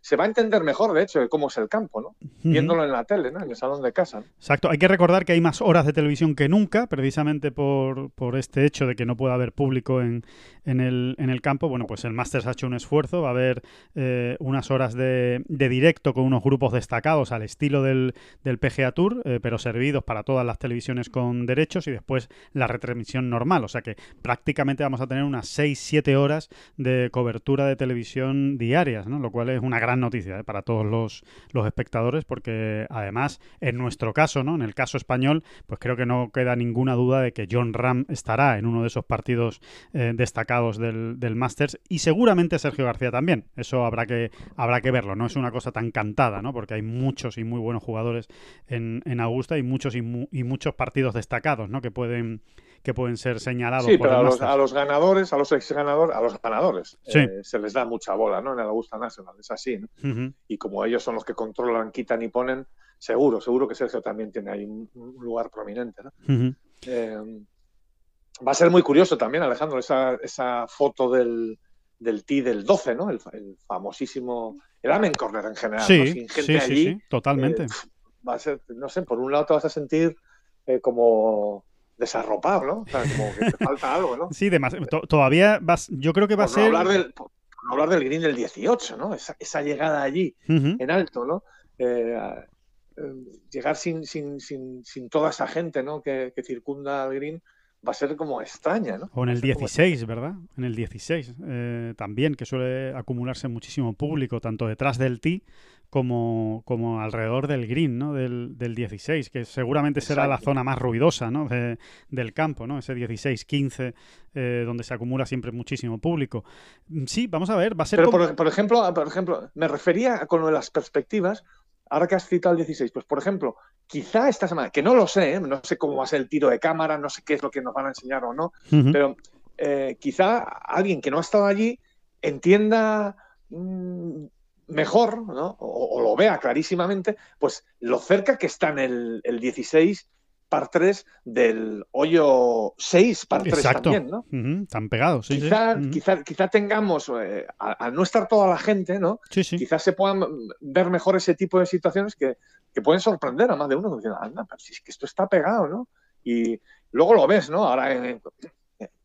se va a entender mejor, de hecho, de cómo es el campo, ¿no? Viéndolo en la tele, ¿no? En el salón de casa. Exacto. Hay que recordar que hay más horas de televisión que nunca, precisamente por, por este hecho de que no pueda haber público en, en, el, en el campo. Bueno, pues el Masters ha hecho un esfuerzo. Va a haber eh, unas horas de, de, directo con unos grupos destacados al estilo del, del PGA Tour, eh, pero servidos para todas las televisiones con derechos y después la retransmisión normal. O sea que prácticamente vamos a tener unas 6-7 horas horas de cobertura de televisión diarias, ¿no? Lo cual es una gran noticia ¿eh? para todos los, los espectadores, porque además, en nuestro caso, ¿no? En el caso español, pues creo que no queda ninguna duda de que John Ram estará en uno de esos partidos eh, destacados del, Masters y seguramente Sergio García también. Eso habrá que, habrá que verlo, no es una cosa tan cantada, ¿no? Porque hay muchos y muy buenos jugadores en, en Augusta y muchos y muchos partidos destacados, ¿no? Que pueden que pueden ser señalados. Sí, pero a los, a los, ganadores, a los ex ganadores, a los ganadores eh, se les da mucha bola, ¿no? En el Augusta National, es así, ¿no? Uh -huh. Y como ellos son los que controlan, quitan y ponen, seguro, seguro que Sergio también tiene ahí un, un lugar prominente, ¿no? Uh -huh. eh, va a ser muy curioso también, Alejandro, esa, esa foto del, del T del 12, ¿no? El, el famosísimo, el Amen Corner en general, sí, ¿no? Sin gente sí, allí. sí, totalmente. Eh, va a ser, no sé, por un lado te vas a sentir eh, como desarropado, ¿no? O sea, como que te falta [laughs] algo, ¿no? Sí, to todavía vas, yo creo que va a ser... Hablar del, por no hablar del green del 18, ¿no? Esa, esa llegada allí, uh -huh. en alto, ¿no? Eh, eh, llegar sin, sin, sin, sin, toda esa gente, ¿no? Que, que circunda al green, va a ser como extraña, ¿no? O en el 16, ¿verdad? En el 16 eh, también, que suele acumularse muchísimo público, tanto detrás del tee como, como alrededor del green, ¿no? Del, del 16, que seguramente será Exacto. la zona más ruidosa, ¿no? De, del campo, ¿no? Ese 16-15, eh, donde se acumula siempre muchísimo público. Sí, vamos a ver, va a ser... Pero, como... por, por, ejemplo, por ejemplo, me refería con lo de las perspectivas, ahora que has citado el 16, pues por ejemplo, quizá esta semana, que no lo sé, ¿eh? no sé cómo va a ser el tiro de cámara, no sé qué es lo que nos van a enseñar o no, uh -huh. pero eh, quizá alguien que no ha estado allí entienda mmm, mejor, ¿no? O, o, lo vea clarísimamente, pues lo cerca que está en el, el 16 par 3 del hoyo 6 par 3 Exacto. también, ¿no? Uh -huh. Tan pegados, sí. Quizá, sí. Uh -huh. quizá, quizá, tengamos, eh, al no estar toda la gente, ¿no? Sí, sí. Quizás se puedan ver mejor ese tipo de situaciones que, que pueden sorprender a más de uno, diciendo, anda, pero si es que esto está pegado, ¿no? Y luego lo ves, ¿no? Ahora en,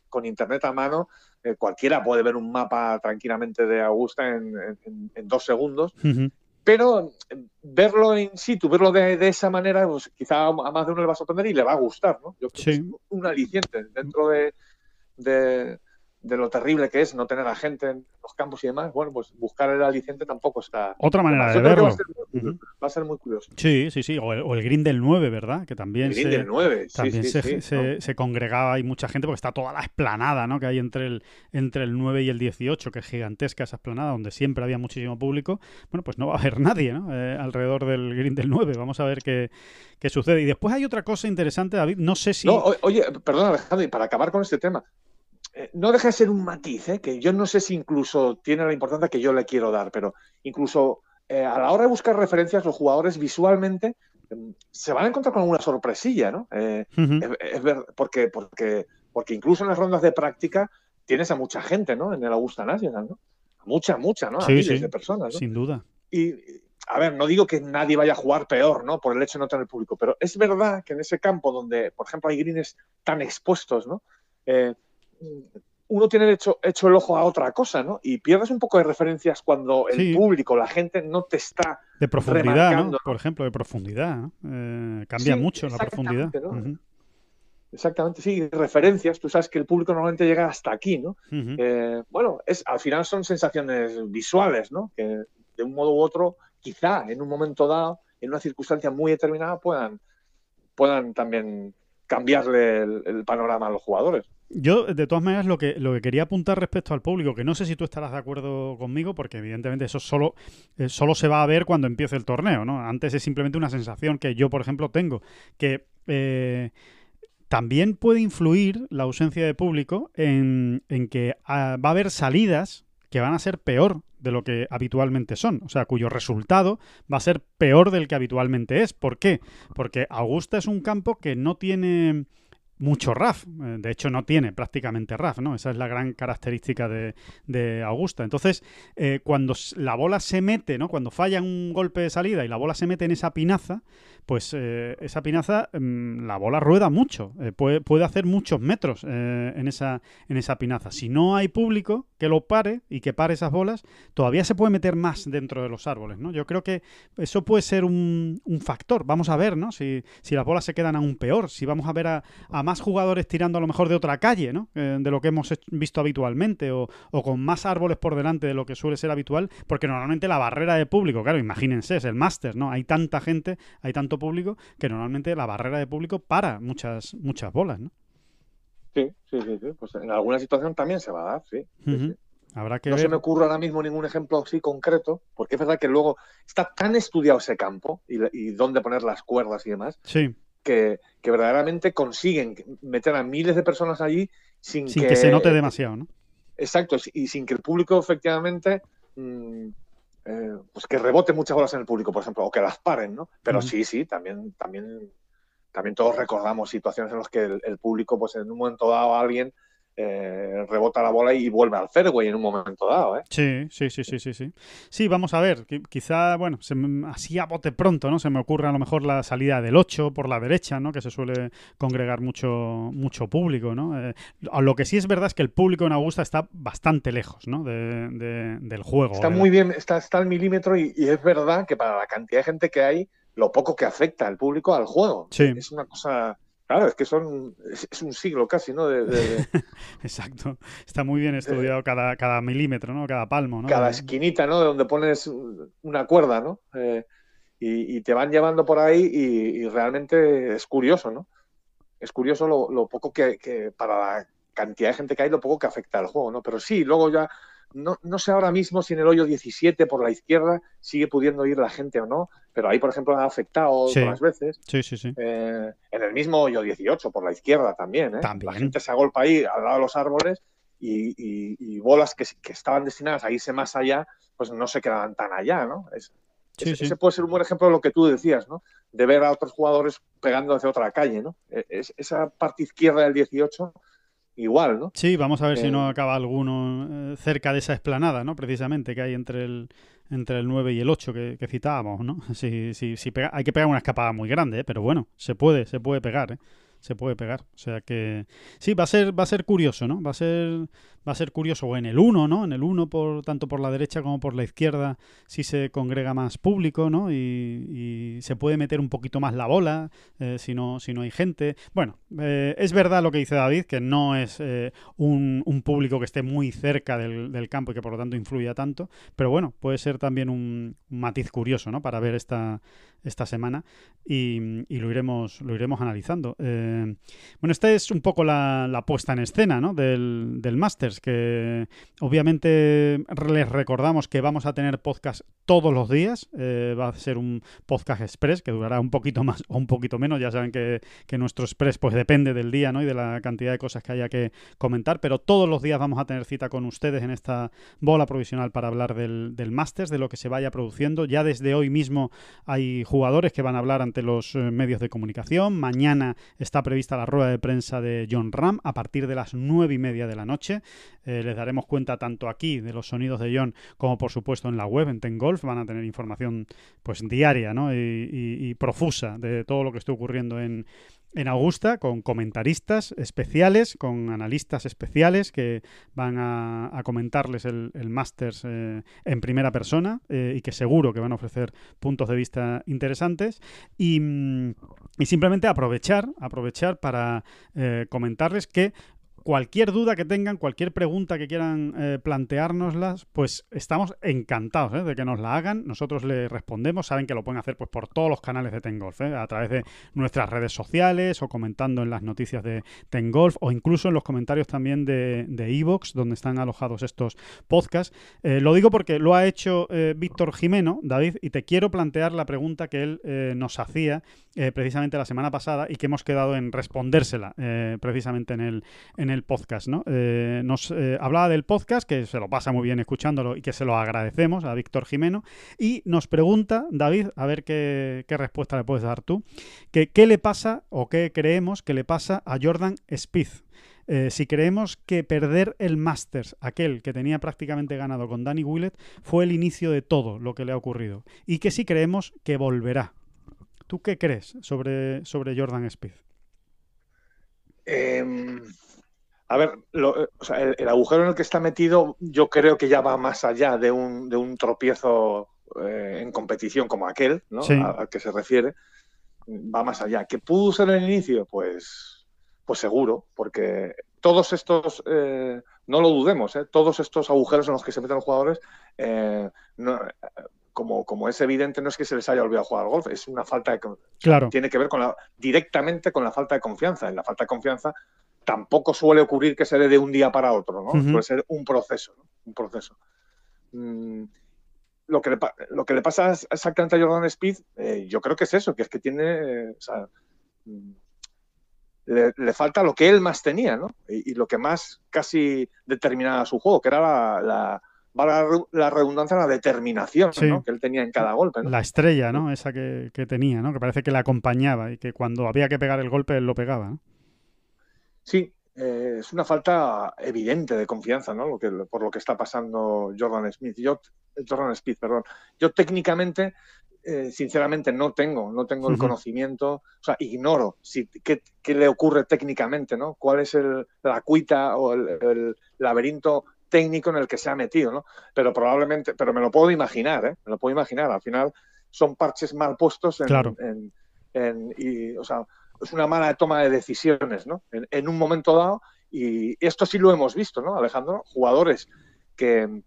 con internet a mano, eh, cualquiera puede ver un mapa tranquilamente de Augusta en, en, en dos segundos. Uh -huh pero verlo in situ, verlo de, de, esa manera, pues quizá a más de uno le va a sorprender y le va a gustar, ¿no? Yo creo sí. que es un aliciente dentro de, de, de, lo terrible que es no tener a gente en los campos y demás. Bueno, pues buscar el aliciente tampoco está. Otra manera de verlo. Va a, ser, uh -huh. va a, ser, muy curioso. Sí, sí, sí. O el, o el green del 9, ¿verdad? Que también el green se, del 9, sí, también sí, se, sí, se, ¿no? se, congregaba y mucha gente porque está toda la esplanada, ¿no? Que hay entre el, entre el 9 y el 18, que es gigantesca esa esplanada, donde siempre había muchísimo público. Bueno, pues no va a haber [laughs] nadie, ¿no? Eh, alrededor del green del 9. Vamos a ver qué, qué sucede. Y después hay otra cosa interesante, David. No sé si. No, oye, perdón, Alejandro, y para acabar con este tema, eh, no deja de ser un matiz, ¿eh? que yo no sé si incluso tiene la importancia que yo le quiero dar, pero incluso eh, a la hora de buscar referencias, los jugadores visualmente eh, se van a encontrar con una sorpresilla, ¿no? Uh -huh. es, es, ver, porque, porque, porque incluso en las rondas de práctica tienes a mucha gente, ¿no? En el Augusta National, ¿no? Mucha, mucha, ¿no? A sí, miles sí, de personas, ¿no? Sin duda. Y, a ver, no digo que nadie vaya a jugar peor, ¿no? Por el hecho de no tener público, pero es verdad que en ese campo donde, por ejemplo, hay greens tan expuestos, ¿no? Eh, uno tiene hecho, hecho, el ojo a otra cosa, ¿no? Y pierdes un poco de referencias cuando el sí. público, la gente no te está. De profundidad, ¿no? Por ejemplo, de profundidad. ¿no? Eh, cambia sí, mucho la profundidad. ¿no? Uh -huh. Exactamente, sí, referencias. Tú sabes que el público normalmente llega hasta aquí, ¿no? Uh -huh. eh, bueno, es, al final son sensaciones visuales, ¿no? Que de un modo u otro, quizá en un momento dado, en una circunstancia muy determinada, puedan, puedan también cambiarle el, el panorama a los jugadores. Yo, de todas maneras, lo que, lo que quería apuntar respecto al público, que no sé si tú estarás de acuerdo conmigo, porque evidentemente eso solo, eh, solo se va a ver cuando empiece el torneo, ¿no? Antes es simplemente una sensación que yo, por ejemplo, tengo, que eh, también puede influir la ausencia de público en, en que ah, va a haber salidas que van a ser peor de lo que habitualmente son, o sea, cuyo resultado va a ser peor del que habitualmente es. ¿Por qué? Porque Augusta es un campo que no tiene mucho RAF. Eh, de hecho, no tiene prácticamente RAF, ¿no? Esa es la gran característica de, de Augusta. Entonces, eh, cuando la bola se mete, ¿no? Cuando falla un golpe de salida y la bola se mete en esa pinaza, pues eh, esa pinaza, mmm, la bola rueda mucho, puede, puede, hacer muchos metros en, esa, en esa pinaza. Si no hay público que lo pare y que pare esas bolas, todavía se puede meter más dentro de los árboles, ¿no? Yo creo que eso puede ser un, un factor. Vamos a ver, ¿no? Si, si, las bolas se quedan aún peor, si vamos a ver a, a más más jugadores tirando a lo mejor de otra calle, ¿no? Eh, de lo que hemos visto habitualmente, o, con más árboles por delante de lo que suele ser habitual, porque normalmente la barrera de público, claro, imagínense, es el máster, ¿no? Hay tanta gente, hay tanto público, que normalmente la barrera de público para muchas, muchas bolas, ¿no? Sí, sí, sí, sí. Pues en alguna situación también se va a dar, sí. Habrá que no se me ocurre ahora mismo ningún ejemplo así concreto, porque es verdad que luego está tan estudiado ese campo y, y dónde poner las cuerdas y demás, sí que, verdaderamente consiguen meter a miles de personas allí sin, que, se note demasiado, ¿no? Exacto, y sin que el público efectivamente mm, eh, pues que rebote muchas horas en el público, por ejemplo, o que las paren, ¿no? Pero sí, sí, también, también, también todos recordamos situaciones en las que el, el, público, pues en un momento dado a alguien eh, rebota la bola y vuelve al fairway en un momento dado. ¿eh? Sí, sí, sí, sí, sí, sí. Sí, vamos a ver, quizá, bueno, así a bote pronto, ¿no? Se me ocurre a lo mejor la salida del 8 por la derecha, ¿no? Que se suele congregar mucho, mucho público, ¿no? Eh, lo que sí es verdad es que el público en Augusta está bastante lejos, ¿no? De, del juego. Está muy bien, está, está al milímetro y, y es verdad que para la cantidad de gente que hay, lo poco que afecta al público al juego. Sí. Es una cosa Claro, es que son es, un siglo casi, ¿no? De, [laughs] Exacto. Está muy bien estudiado cada, cada milímetro, ¿no? Cada palmo, ¿no? Cada esquinita, ¿no? De donde pones una cuerda, ¿no? Eh, y, te van llevando por ahí y, realmente es curioso, ¿no? Es curioso lo, poco que, que, para la cantidad de gente que hay, lo poco que afecta al juego, ¿no? Pero sí, luego ya no, no, sé ahora mismo si en el hoyo 17 por la izquierda sigue pudiendo ir la gente o no, pero ahí, por ejemplo, ha afectado otras veces. Sí, sí, sí. Eh, en el mismo hoyo 18 por la izquierda también, ¿eh? también. La gente se agolpa ahí al lado de los árboles y, bolas que, que, estaban destinadas a irse más allá, pues no se quedaban tan allá, ¿no? ese puede ser un buen ejemplo de lo que tú decías, ¿no? De ver a otros jugadores pegando hacia otra calle, ¿no? E, es, esa parte izquierda del 18 igual, ¿no? Sí, vamos a ver si no eh, acaba alguno eh, cerca de esa esplanada, ¿no? Precisamente, que hay entre el, entre el 9 y el 8 que, citábamos, ¿no? [laughs] Si, si, si hay que pegar una escapada muy grande, ¿eh? pero bueno, se puede, se puede pegar, ¿eh? Se puede pegar. O sea que sí, va a ser, va a ser curioso, ¿no? Va a ser va a ser curioso, o en el 1, ¿no? En el 1, por, tanto por la derecha como por la izquierda, si se congrega más público, ¿no? Y, se puede meter un poquito más la bola eh, si, no, si no hay gente. Bueno, eh, es verdad lo que dice David, que no es eh, un, público que esté muy cerca del, campo y que por lo tanto influya tanto, pero bueno, puede ser también un, matiz curioso, ¿no? Para ver esta, esta semana y, lo, iremos, lo iremos analizando. bueno, esta es un poco la, puesta en escena, ¿no? Del, del Que obviamente les recordamos que vamos a tener podcast todos los días. Eh, va a ser un podcast express que durará un poquito más o un poquito menos. Ya saben que, nuestro express pues depende del día ¿no? y de la cantidad de cosas que haya que comentar, pero todos los días vamos a tener cita con ustedes en esta bola provisional para hablar del, del Masters, de lo que se vaya produciendo. Ya desde hoy mismo hay jugadores que van a hablar ante los eh, medios de comunicación. Mañana está prevista la rueda de prensa de John Ram a partir de las nueve y media de la noche. Eh, les daremos cuenta tanto aquí de los sonidos de John como por supuesto en la web, en Ten Golf. Van a tener información pues diaria ¿no? y, profusa de todo lo que está ocurriendo en, en Augusta con comentaristas especiales, con analistas especiales que van a, comentarles el, el Masters eh, en primera persona eh, y que seguro que van a ofrecer puntos de vista interesantes. Y, mm, y simplemente aprovechar, aprovechar para comentarles que cualquier duda que tengan, cualquier pregunta que quieran eh, planteárnoslas, pues estamos encantados ¿eh? de que nos la hagan. Nosotros les respondemos. Saben que lo pueden hacer pues por todos los canales de Tengolf, ¿eh? a través de nuestras redes sociales o comentando en las noticias de Tengolf o incluso en los comentarios también de Evox, donde están alojados estos podcasts. Eh, lo digo porque lo ha hecho Víctor Jimeno, David, y te quiero plantear la pregunta que él nos hacía precisamente la semana pasada y que hemos quedado en respondérsela precisamente en el, en el podcast, ¿no? Eh, nos eh, hablaba del podcast, que se lo pasa muy bien escuchándolo y que se lo agradecemos a Víctor Jimeno, y nos pregunta, David, a ver qué, respuesta le puedes dar tú, que qué le pasa o qué creemos que le pasa a Jordan Spieth. Eh, si creemos que perder el Masters, aquel que tenía prácticamente ganado con Danny Willett, fue el inicio de todo lo que le ha ocurrido. Y que si creemos que volverá. ¿Tú qué crees sobre, sobre Jordan Spieth? Eh, a ver, eh, el, agujero en el que está metido yo creo que ya va más allá de un, de un tropiezo eh, en competición como aquel, ¿no? al que se refiere. Va más allá. ¿Que pudo ser el inicio? Pues, pues seguro, porque todos estos, eh, no lo dudemos, ¿eh? todos estos agujeros en los que se meten los jugadores, como, como es evidente, no es que se les haya olvidado jugar al golf, es una falta de claro. tiene que ver con la, directamente con la falta de confianza. En la falta de confianza tampoco suele ocurrir que se dé de un día para otro, ¿no? Suele ser un proceso, un proceso. Mm, lo, que le, lo que le pasa exactamente a Jordan Speed, yo creo que es eso, que es que tiene, mm, le, falta lo que él más tenía, ¿no? Y, lo que más casi determinaba su juego, que era la, la, redundancia, la determinación que él tenía en cada golpe. ¿no? La estrella, ¿no? Esa que, tenía, ¿no? Que parece que le acompañaba y que cuando había que pegar el golpe él lo pegaba. ¿no? Sí, eh, es una falta evidente de confianza, ¿no? Lo que, por lo que está pasando Jordan Smith. Yo, Jordan Smith, perdón. Yo técnicamente eh, sinceramente no tengo, no tengo el conocimiento, o sea, ignoro si, qué, le ocurre técnicamente, ¿no? ¿Cuál es el, la cuita o el, laberinto técnico en el que se ha metido, ¿no? Pero probablemente, pero me lo puedo imaginar, ¿eh? Me lo puedo imaginar. Al final son parches mal puestos en, en, y, o sea, es una mala toma de decisiones, ¿no? En, un momento dado y esto sí lo hemos visto, ¿no, Alejandro? Jugadores que,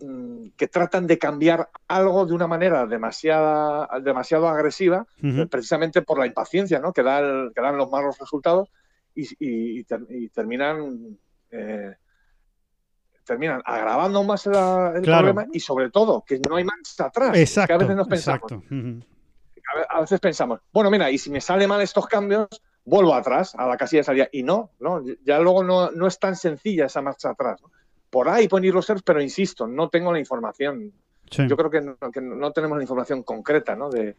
Mm, que, tratan de cambiar algo de una manera demasiada, demasiado agresiva, precisamente por la impaciencia ¿no? que, dan los malos resultados y, terminan, eh, terminan agravando más el problema y sobre todo que no hay marcha atrás. Exacto, que a veces nos pensamos. A veces pensamos, bueno, mira, y si me sale mal estos cambios, vuelvo atrás a la casilla de salida. Y no, no ya luego no, no es tan sencilla esa marcha atrás. ¿no? por ahí pueden ir los seres, pero insisto, no tengo la información. Yo creo que no, tenemos la información concreta ¿no? de,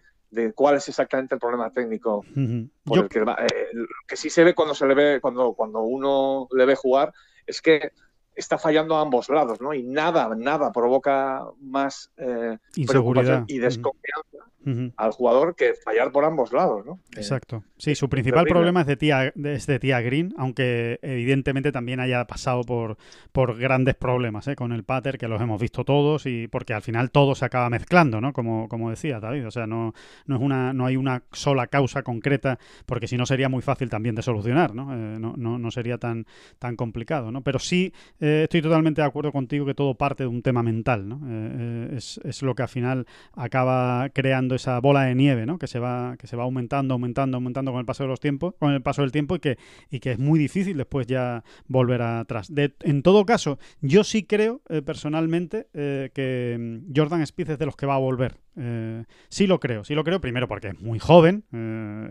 cuál es exactamente el problema técnico. que, eh, que sí se ve cuando se le ve, cuando, cuando uno le ve jugar, es que está fallando a ambos lados, ¿no? Y nada, nada provoca más eh, preocupación y desconfianza al jugador que fallar por ambos lados, ¿no? Exacto. Sí, su principal problema es de, tía, es de tía Green, aunque evidentemente también haya pasado por, por grandes problemas ¿eh? con el pater, que los hemos visto todos, y porque al final todo se acaba mezclando, ¿no? Como, como decía David. O sea, no, no, es una, no hay una sola causa concreta, porque si no sería muy fácil también de solucionar, ¿no? Eh, no, no, no, sería tan, tan complicado, ¿no? Pero sí eh, estoy totalmente de acuerdo contigo que todo parte de un tema mental, ¿no? es, es lo que al final acaba creando esa bola de nieve, ¿no? Que se va, que se va aumentando, aumentando, aumentando con el paso de los tiempos, con el paso del tiempo y que, y que es muy difícil después ya volver atrás. en todo caso, yo sí creo eh, personalmente eh, que mm, Jordan Spieth es de los que va a volver. Eh, sí lo creo, sí lo creo, primero porque es muy joven,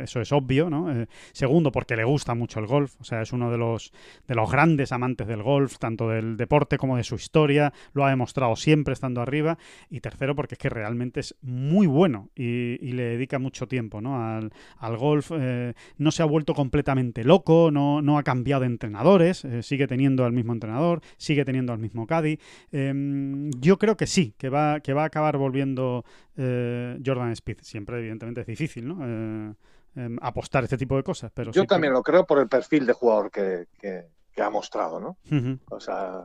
eso es obvio, ¿no? segundo porque le gusta mucho el golf, o sea, es uno de los, de los grandes amantes del golf, tanto del deporte como de su historia, lo ha demostrado siempre estando arriba, y tercero porque es que realmente es muy bueno y, le dedica mucho tiempo ¿no? al, golf, eh, no se ha vuelto completamente loco, no, no ha cambiado de entrenadores, eh, sigue teniendo al mismo entrenador, sigue teniendo al mismo Caddy. Em, yo creo que sí, que va, que va a acabar volviendo eh, Jordan Speed. Siempre, evidentemente, es difícil, ¿no? Em, apostar este tipo de cosas. Pero yo también lo creo por el perfil de jugador que, ha mostrado, ¿no? O sea,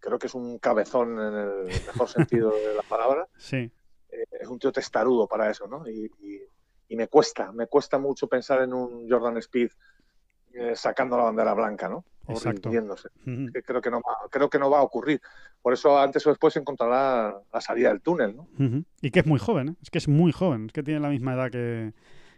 creo que es un cabezón en el mejor sentido de la palabra. [laughs] Sí. Eh, es un tío testarudo para eso, ¿no? Y, me cuesta, me cuesta mucho pensar en un Jordan Speed eh, sacando la bandera blanca, ¿no? Exacto. creo, que no va, creo que no va a ocurrir. Por eso antes o después encontrará la salida del túnel, ¿no? Y que es muy joven, ¿eh? es que es muy joven, es que tiene la misma edad que,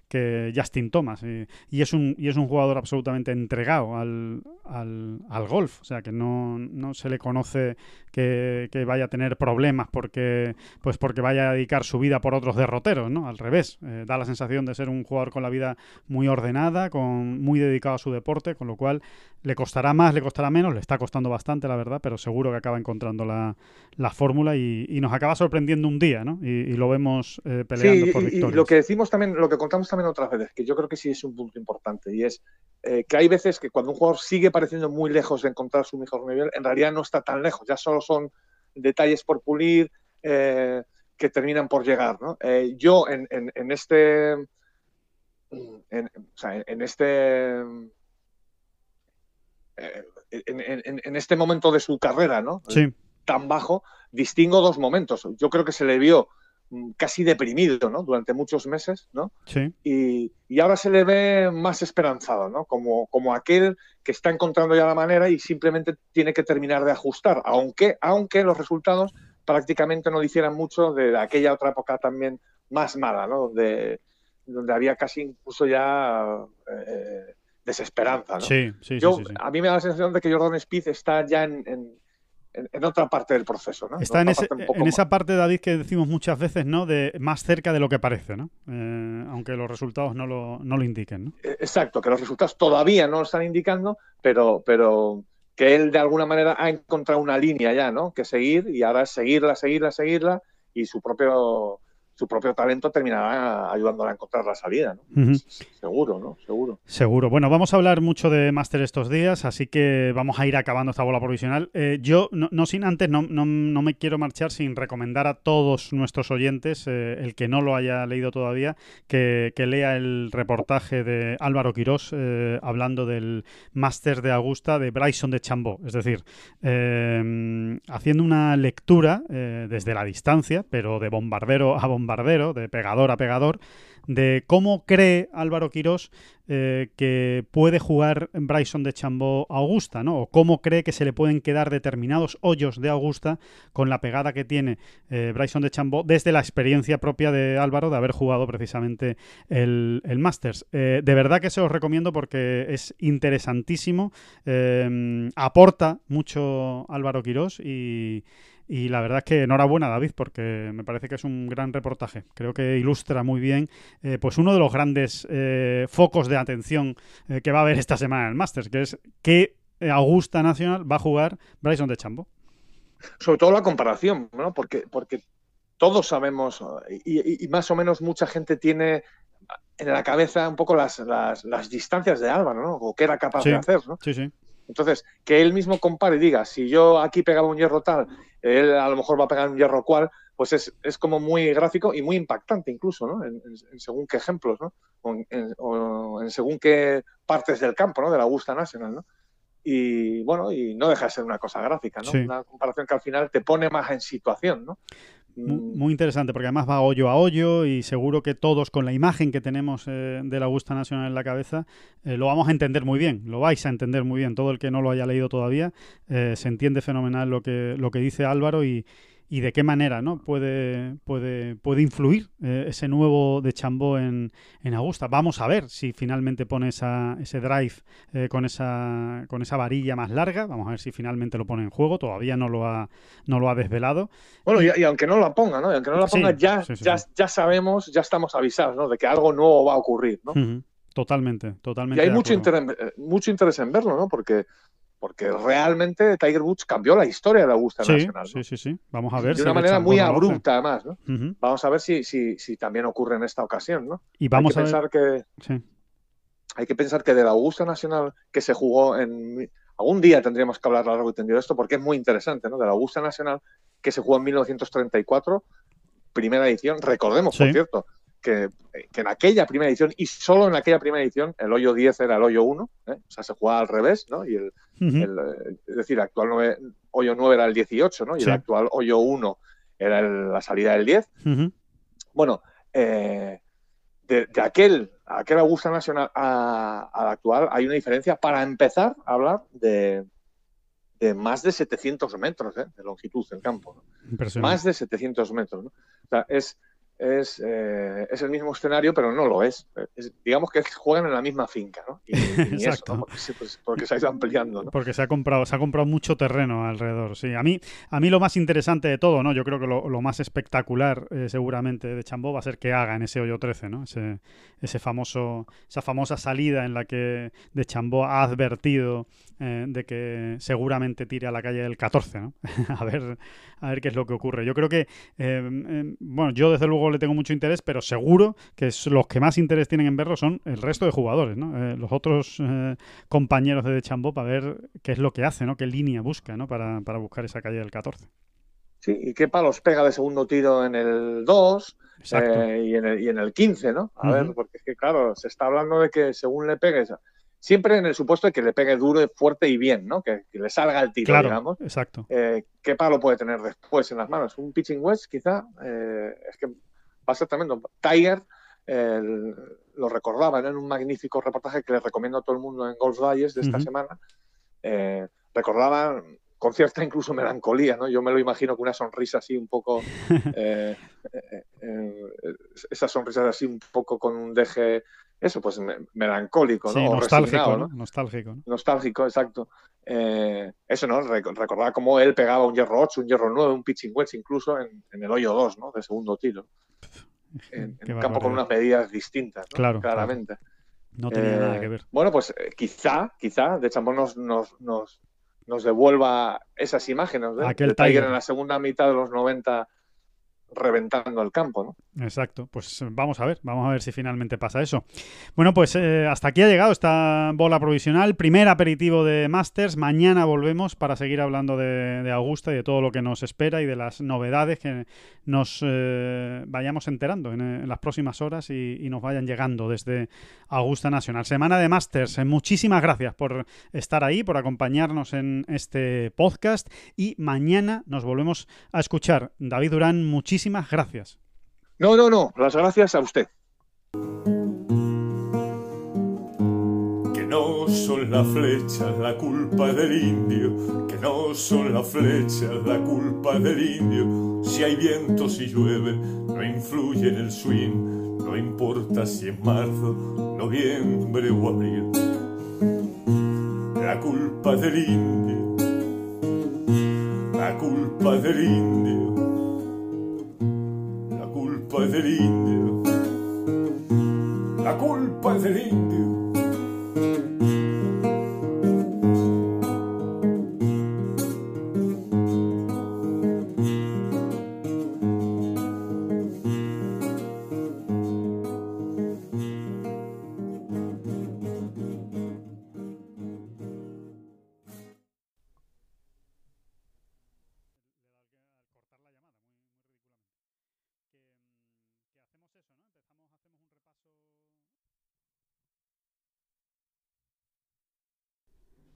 que Justin Thomas. Y, es un, y es un jugador absolutamente entregado al, al, golf. O sea, que no, no se le conoce que, vaya a tener problemas porque, pues porque vaya a dedicar su vida por otros derroteros, ¿no? Al revés. Eh, da la sensación de ser un jugador con la vida muy ordenada, con, muy dedicado a su deporte, con lo cual le costará más, le costará menos, le está costando bastante, la verdad, pero seguro que acaba encontrando la, la fórmula y, nos acaba sorprendiendo un día, ¿no? Y, lo vemos eh, peleando por victorias. Y lo que decimos también, lo que contamos también otras veces, que yo creo que sí es un punto importante, y es eh, que hay veces que cuando un jugador sigue pareciendo muy lejos de encontrar su mejor nivel, en realidad no está tan lejos, ya solo son detalles por pulir eh, que terminan por llegar. ¿no? Eh, yo en, este... En, este en, este momento de su carrera, ¿no? Sí. Tan bajo, distingo dos momentos. Yo creo que se le vio casi deprimido, ¿no? Durante muchos meses, ¿no? Sí. Y, y ahora se le ve más esperanzado, ¿no? Como, como aquel que está encontrando ya la manera y simplemente tiene que terminar de ajustar, aunque, aunque los resultados prácticamente no dicieran mucho de aquella otra época también más mala, ¿no? Donde, donde había casi incluso ya eh, desesperanza, ¿no? Sí, sí, Yo, sí, sí, sí. A mí me da la sensación de que Jordan Speed está ya en, en- en- en otra parte del proceso, ¿no? Está en, ese- parte esa parte, David, que decimos muchas veces, ¿no? De más cerca de lo que parece, ¿no? Eh, aunque los resultados no lo, no lo indiquen, ¿no? Eh, Exacto, que los resultados todavía no lo están indicando, pero, pero que él de alguna manera ha encontrado una línea ya, ¿no? Que seguir y ahora es seguirla, seguirla, seguirla y su propio su propio talento terminará ayudándola a encontrar la salida, ¿no? Seguro, ¿no? Seguro. Seguro. Bueno, vamos a hablar mucho de Master estos días, así que vamos a ir acabando esta bola provisional. Eh, yo, no, no sin antes, no, no- no me quiero marchar sin recomendar a todos nuestros oyentes, eh, el que no lo haya leído todavía, que, que lea el reportaje de Álvaro Quirós eh, hablando del Master de Augusta de Bryson de Chambó. Es decir, haciendo una lectura desde la distancia, pero de bombardero a bombardero, de pegador a pegador, de cómo cree Álvaro Quirós eh, que puede jugar Bryson de Chambó a Augusta, ¿no? O cómo cree que se le pueden quedar determinados hoyos de Augusta con la pegada que tiene eh, Bryson de Chambó desde la experiencia propia de Álvaro de haber jugado precisamente el, Masters. Eh, de verdad que se os recomiendo porque es interesantísimo, aporta mucho Álvaro Quirós y, y la verdad es que enhorabuena, David, porque me parece que es un gran reportaje. Creo que ilustra muy bien eh, pues uno de los grandes eh, focos de atención eh, que va a haber esta semana en el Masters, que es que Augusta Nacional va a jugar Bryson de Chambo. Sobre todo la comparación, ¿no? Porque, porque todos sabemos, y, y- y más o menos mucha gente tiene en la cabeza un poco las, las, las distancias de Álvaro, ¿no? O qué era capaz Sí. de hacer, ¿no? Sí, sí. Entonces, que él mismo compare y diga, si yo aquí pegaba un hierro tal, él a lo mejor va a pegar un hierro cual, pues es, es como muy gráfico y muy impactante incluso, ¿no? En, en- en según qué ejemplos, ¿no? O en, o en según qué partes del campo, ¿no? De la Augusta National, ¿no? Y bueno, y no deja de ser una cosa gráfica, ¿no? Sí. Una comparación que al final te pone más en situación, ¿no? Mu- Muy interesante, porque además va hoyo a hoyo y seguro que todos, con la imagen que tenemos eh, de la Augusta Nacional en la cabeza, eh, lo vamos a entender muy bien, lo vais a entender muy bien. Todo el que no lo haya leído todavía, eh, se entiende fenomenal lo que, lo que dice Álvaro y, y de qué manera ¿no? puede, puede, puede influir eh, ese nuevo de Chambó en, en Augusta. Vamos a ver si finalmente pone esa, ese drive eh, con, esa, con esa varilla más larga. Vamos a ver si finalmente lo pone en juego. Todavía no lo ha, no lo ha desvelado. Bueno, y, y aunque no la ponga, ¿no? Y aunque no la Sí, ponga, ya, sí, sí, ya, ya sabemos, ya estamos avisados, ¿no? De que algo nuevo va a ocurrir, ¿no? Totalmente, totalmente. Y hay mucho interés, eh, mucho interés en verlo, ¿no? Porque, porque realmente Tiger Woods cambió la historia de la Augusta Sí, Nacional. ¿no? sí, sí, sí. Vamos a ver. de una manera muy abrupta, además, ¿no? Vamos a ver si, si, si también ocurre en esta ocasión, ¿no? Y vamos hay a que ver. pensar que Sí. hay que pensar que de la Augusta Nacional que se jugó en algún día tendríamos que hablar largo y tendido de esto porque es muy interesante, ¿no? De la Augusta Nacional que se jugó en 1934, primera edición. Recordemos, por cierto, que, que en aquella primera edición y solo en aquella primera edición el hoyo 10 era el hoyo 1, ¿eh? o sea, se jugaba al revés, ¿no? Y el, Ujú. el, eh, es decir, el actual nueve- hoyo 9 era el 18, ¿no? Y Sí. el actual hoyo 1 era el- la salida del 10. Ujú. Bueno, eh, de, de aquel, aquel Augusta Nacional a- al actual hay una diferencia para empezar a hablar de, de más de 700 metros ¿eh? de longitud del campo. ¿no? Más de 700 metros. ¿no? O sea, es, es, eh, es el mismo escenario, pero no lo es. Es- digamos que juegan en la misma finca, ¿no? Y, y [laughs] eso, Exacto. ¿no? Porque, se- pues, porque se ha ido ampliando, ¿no? Porque se ha comprado, se ha comprado mucho terreno alrededor. Sí, a mí, a mí lo más interesante de todo, ¿no? Yo creo que lo, lo más espectacular, eh, seguramente, de Chambó va a ser que haga en ese hoyo 13, ¿no? Ese, ese famoso, esa famosa salida en la que de Chambó ha advertido eh, de que seguramente tire a la calle del 14, ¿no? [laughs] a ver, a ver qué es lo que ocurre. Yo creo que, bueno, yo desde luego le tengo mucho interés, pero seguro que es- los que más interés tienen en verlo son el resto de jugadores, ¿no? Eh, los otros eh, compañeros de Chambó para ver qué es lo que hace, ¿no? Qué línea busca, ¿no? Para, para buscar esa calle del 14. Sí, y qué palos pega de segundo tiro en el 2 Exacto. eh, y, en el, y en el 15, ¿no? A ver, porque es que, claro, se está hablando de que según le pegues siempre en el supuesto de que le pegue duro, fuerte y bien, ¿no? Que, le salga el tiro, claro, digamos. Exacto. Eh, ¿Qué palo puede tener después en las manos? Un pitching wedge, quizá. Eh, es que va a ser tremendo. Tiger lo recordaba en un magnífico reportaje que les recomiendo a todo el mundo en Golf Valles de esta semana. Eh, recordaba con cierta incluso melancolía, ¿no? Yo me lo imagino con una sonrisa así un poco, [laughs] eh, esa sonrisa así un poco con un deje eso, pues melancólico, ¿no? nostálgico, ¿no? Nostálgico, Nostálgico, exacto. Eh, eso, ¿no? Recordaba cómo él pegaba un hierro 8, un hierro 9, un pitching wedge incluso en, el hoyo 2, ¿no? De segundo tiro. En, [laughs] un campo con unas medidas distintas, claro, claramente. No tenía nada que ver. Eh, bueno, pues eh, quizá, quizá, de Chambón nos, nos, nos, devuelva esas imágenes de, Aquel Tiger en la segunda mitad de los 90 reventando el campo, ¿no? Exacto, pues vamos a ver, vamos a ver si finalmente pasa eso. Bueno, pues eh, hasta aquí ha llegado esta bola provisional, primer aperitivo de Masters, mañana volvemos para seguir hablando de, Augusta y de todo lo que nos espera y de las novedades que nos eh, vayamos enterando en, las próximas horas y, y, nos vayan llegando desde Augusta Nacional. Semana de Masters, muchísimas gracias por estar ahí, por acompañarnos en este podcast y mañana nos volvemos a escuchar. David Durán, muchísimas muchísimas gracias. No, no, no, las gracias a usted. Que no son las flechas la culpa del indio, que no son las flechas la culpa del indio. Si hay viento, si llueve, no influye en el swing, no importa si es marzo, noviembre o abril. La culpa del indio, la culpa del indio culpa es del indio. La culpa es del indio.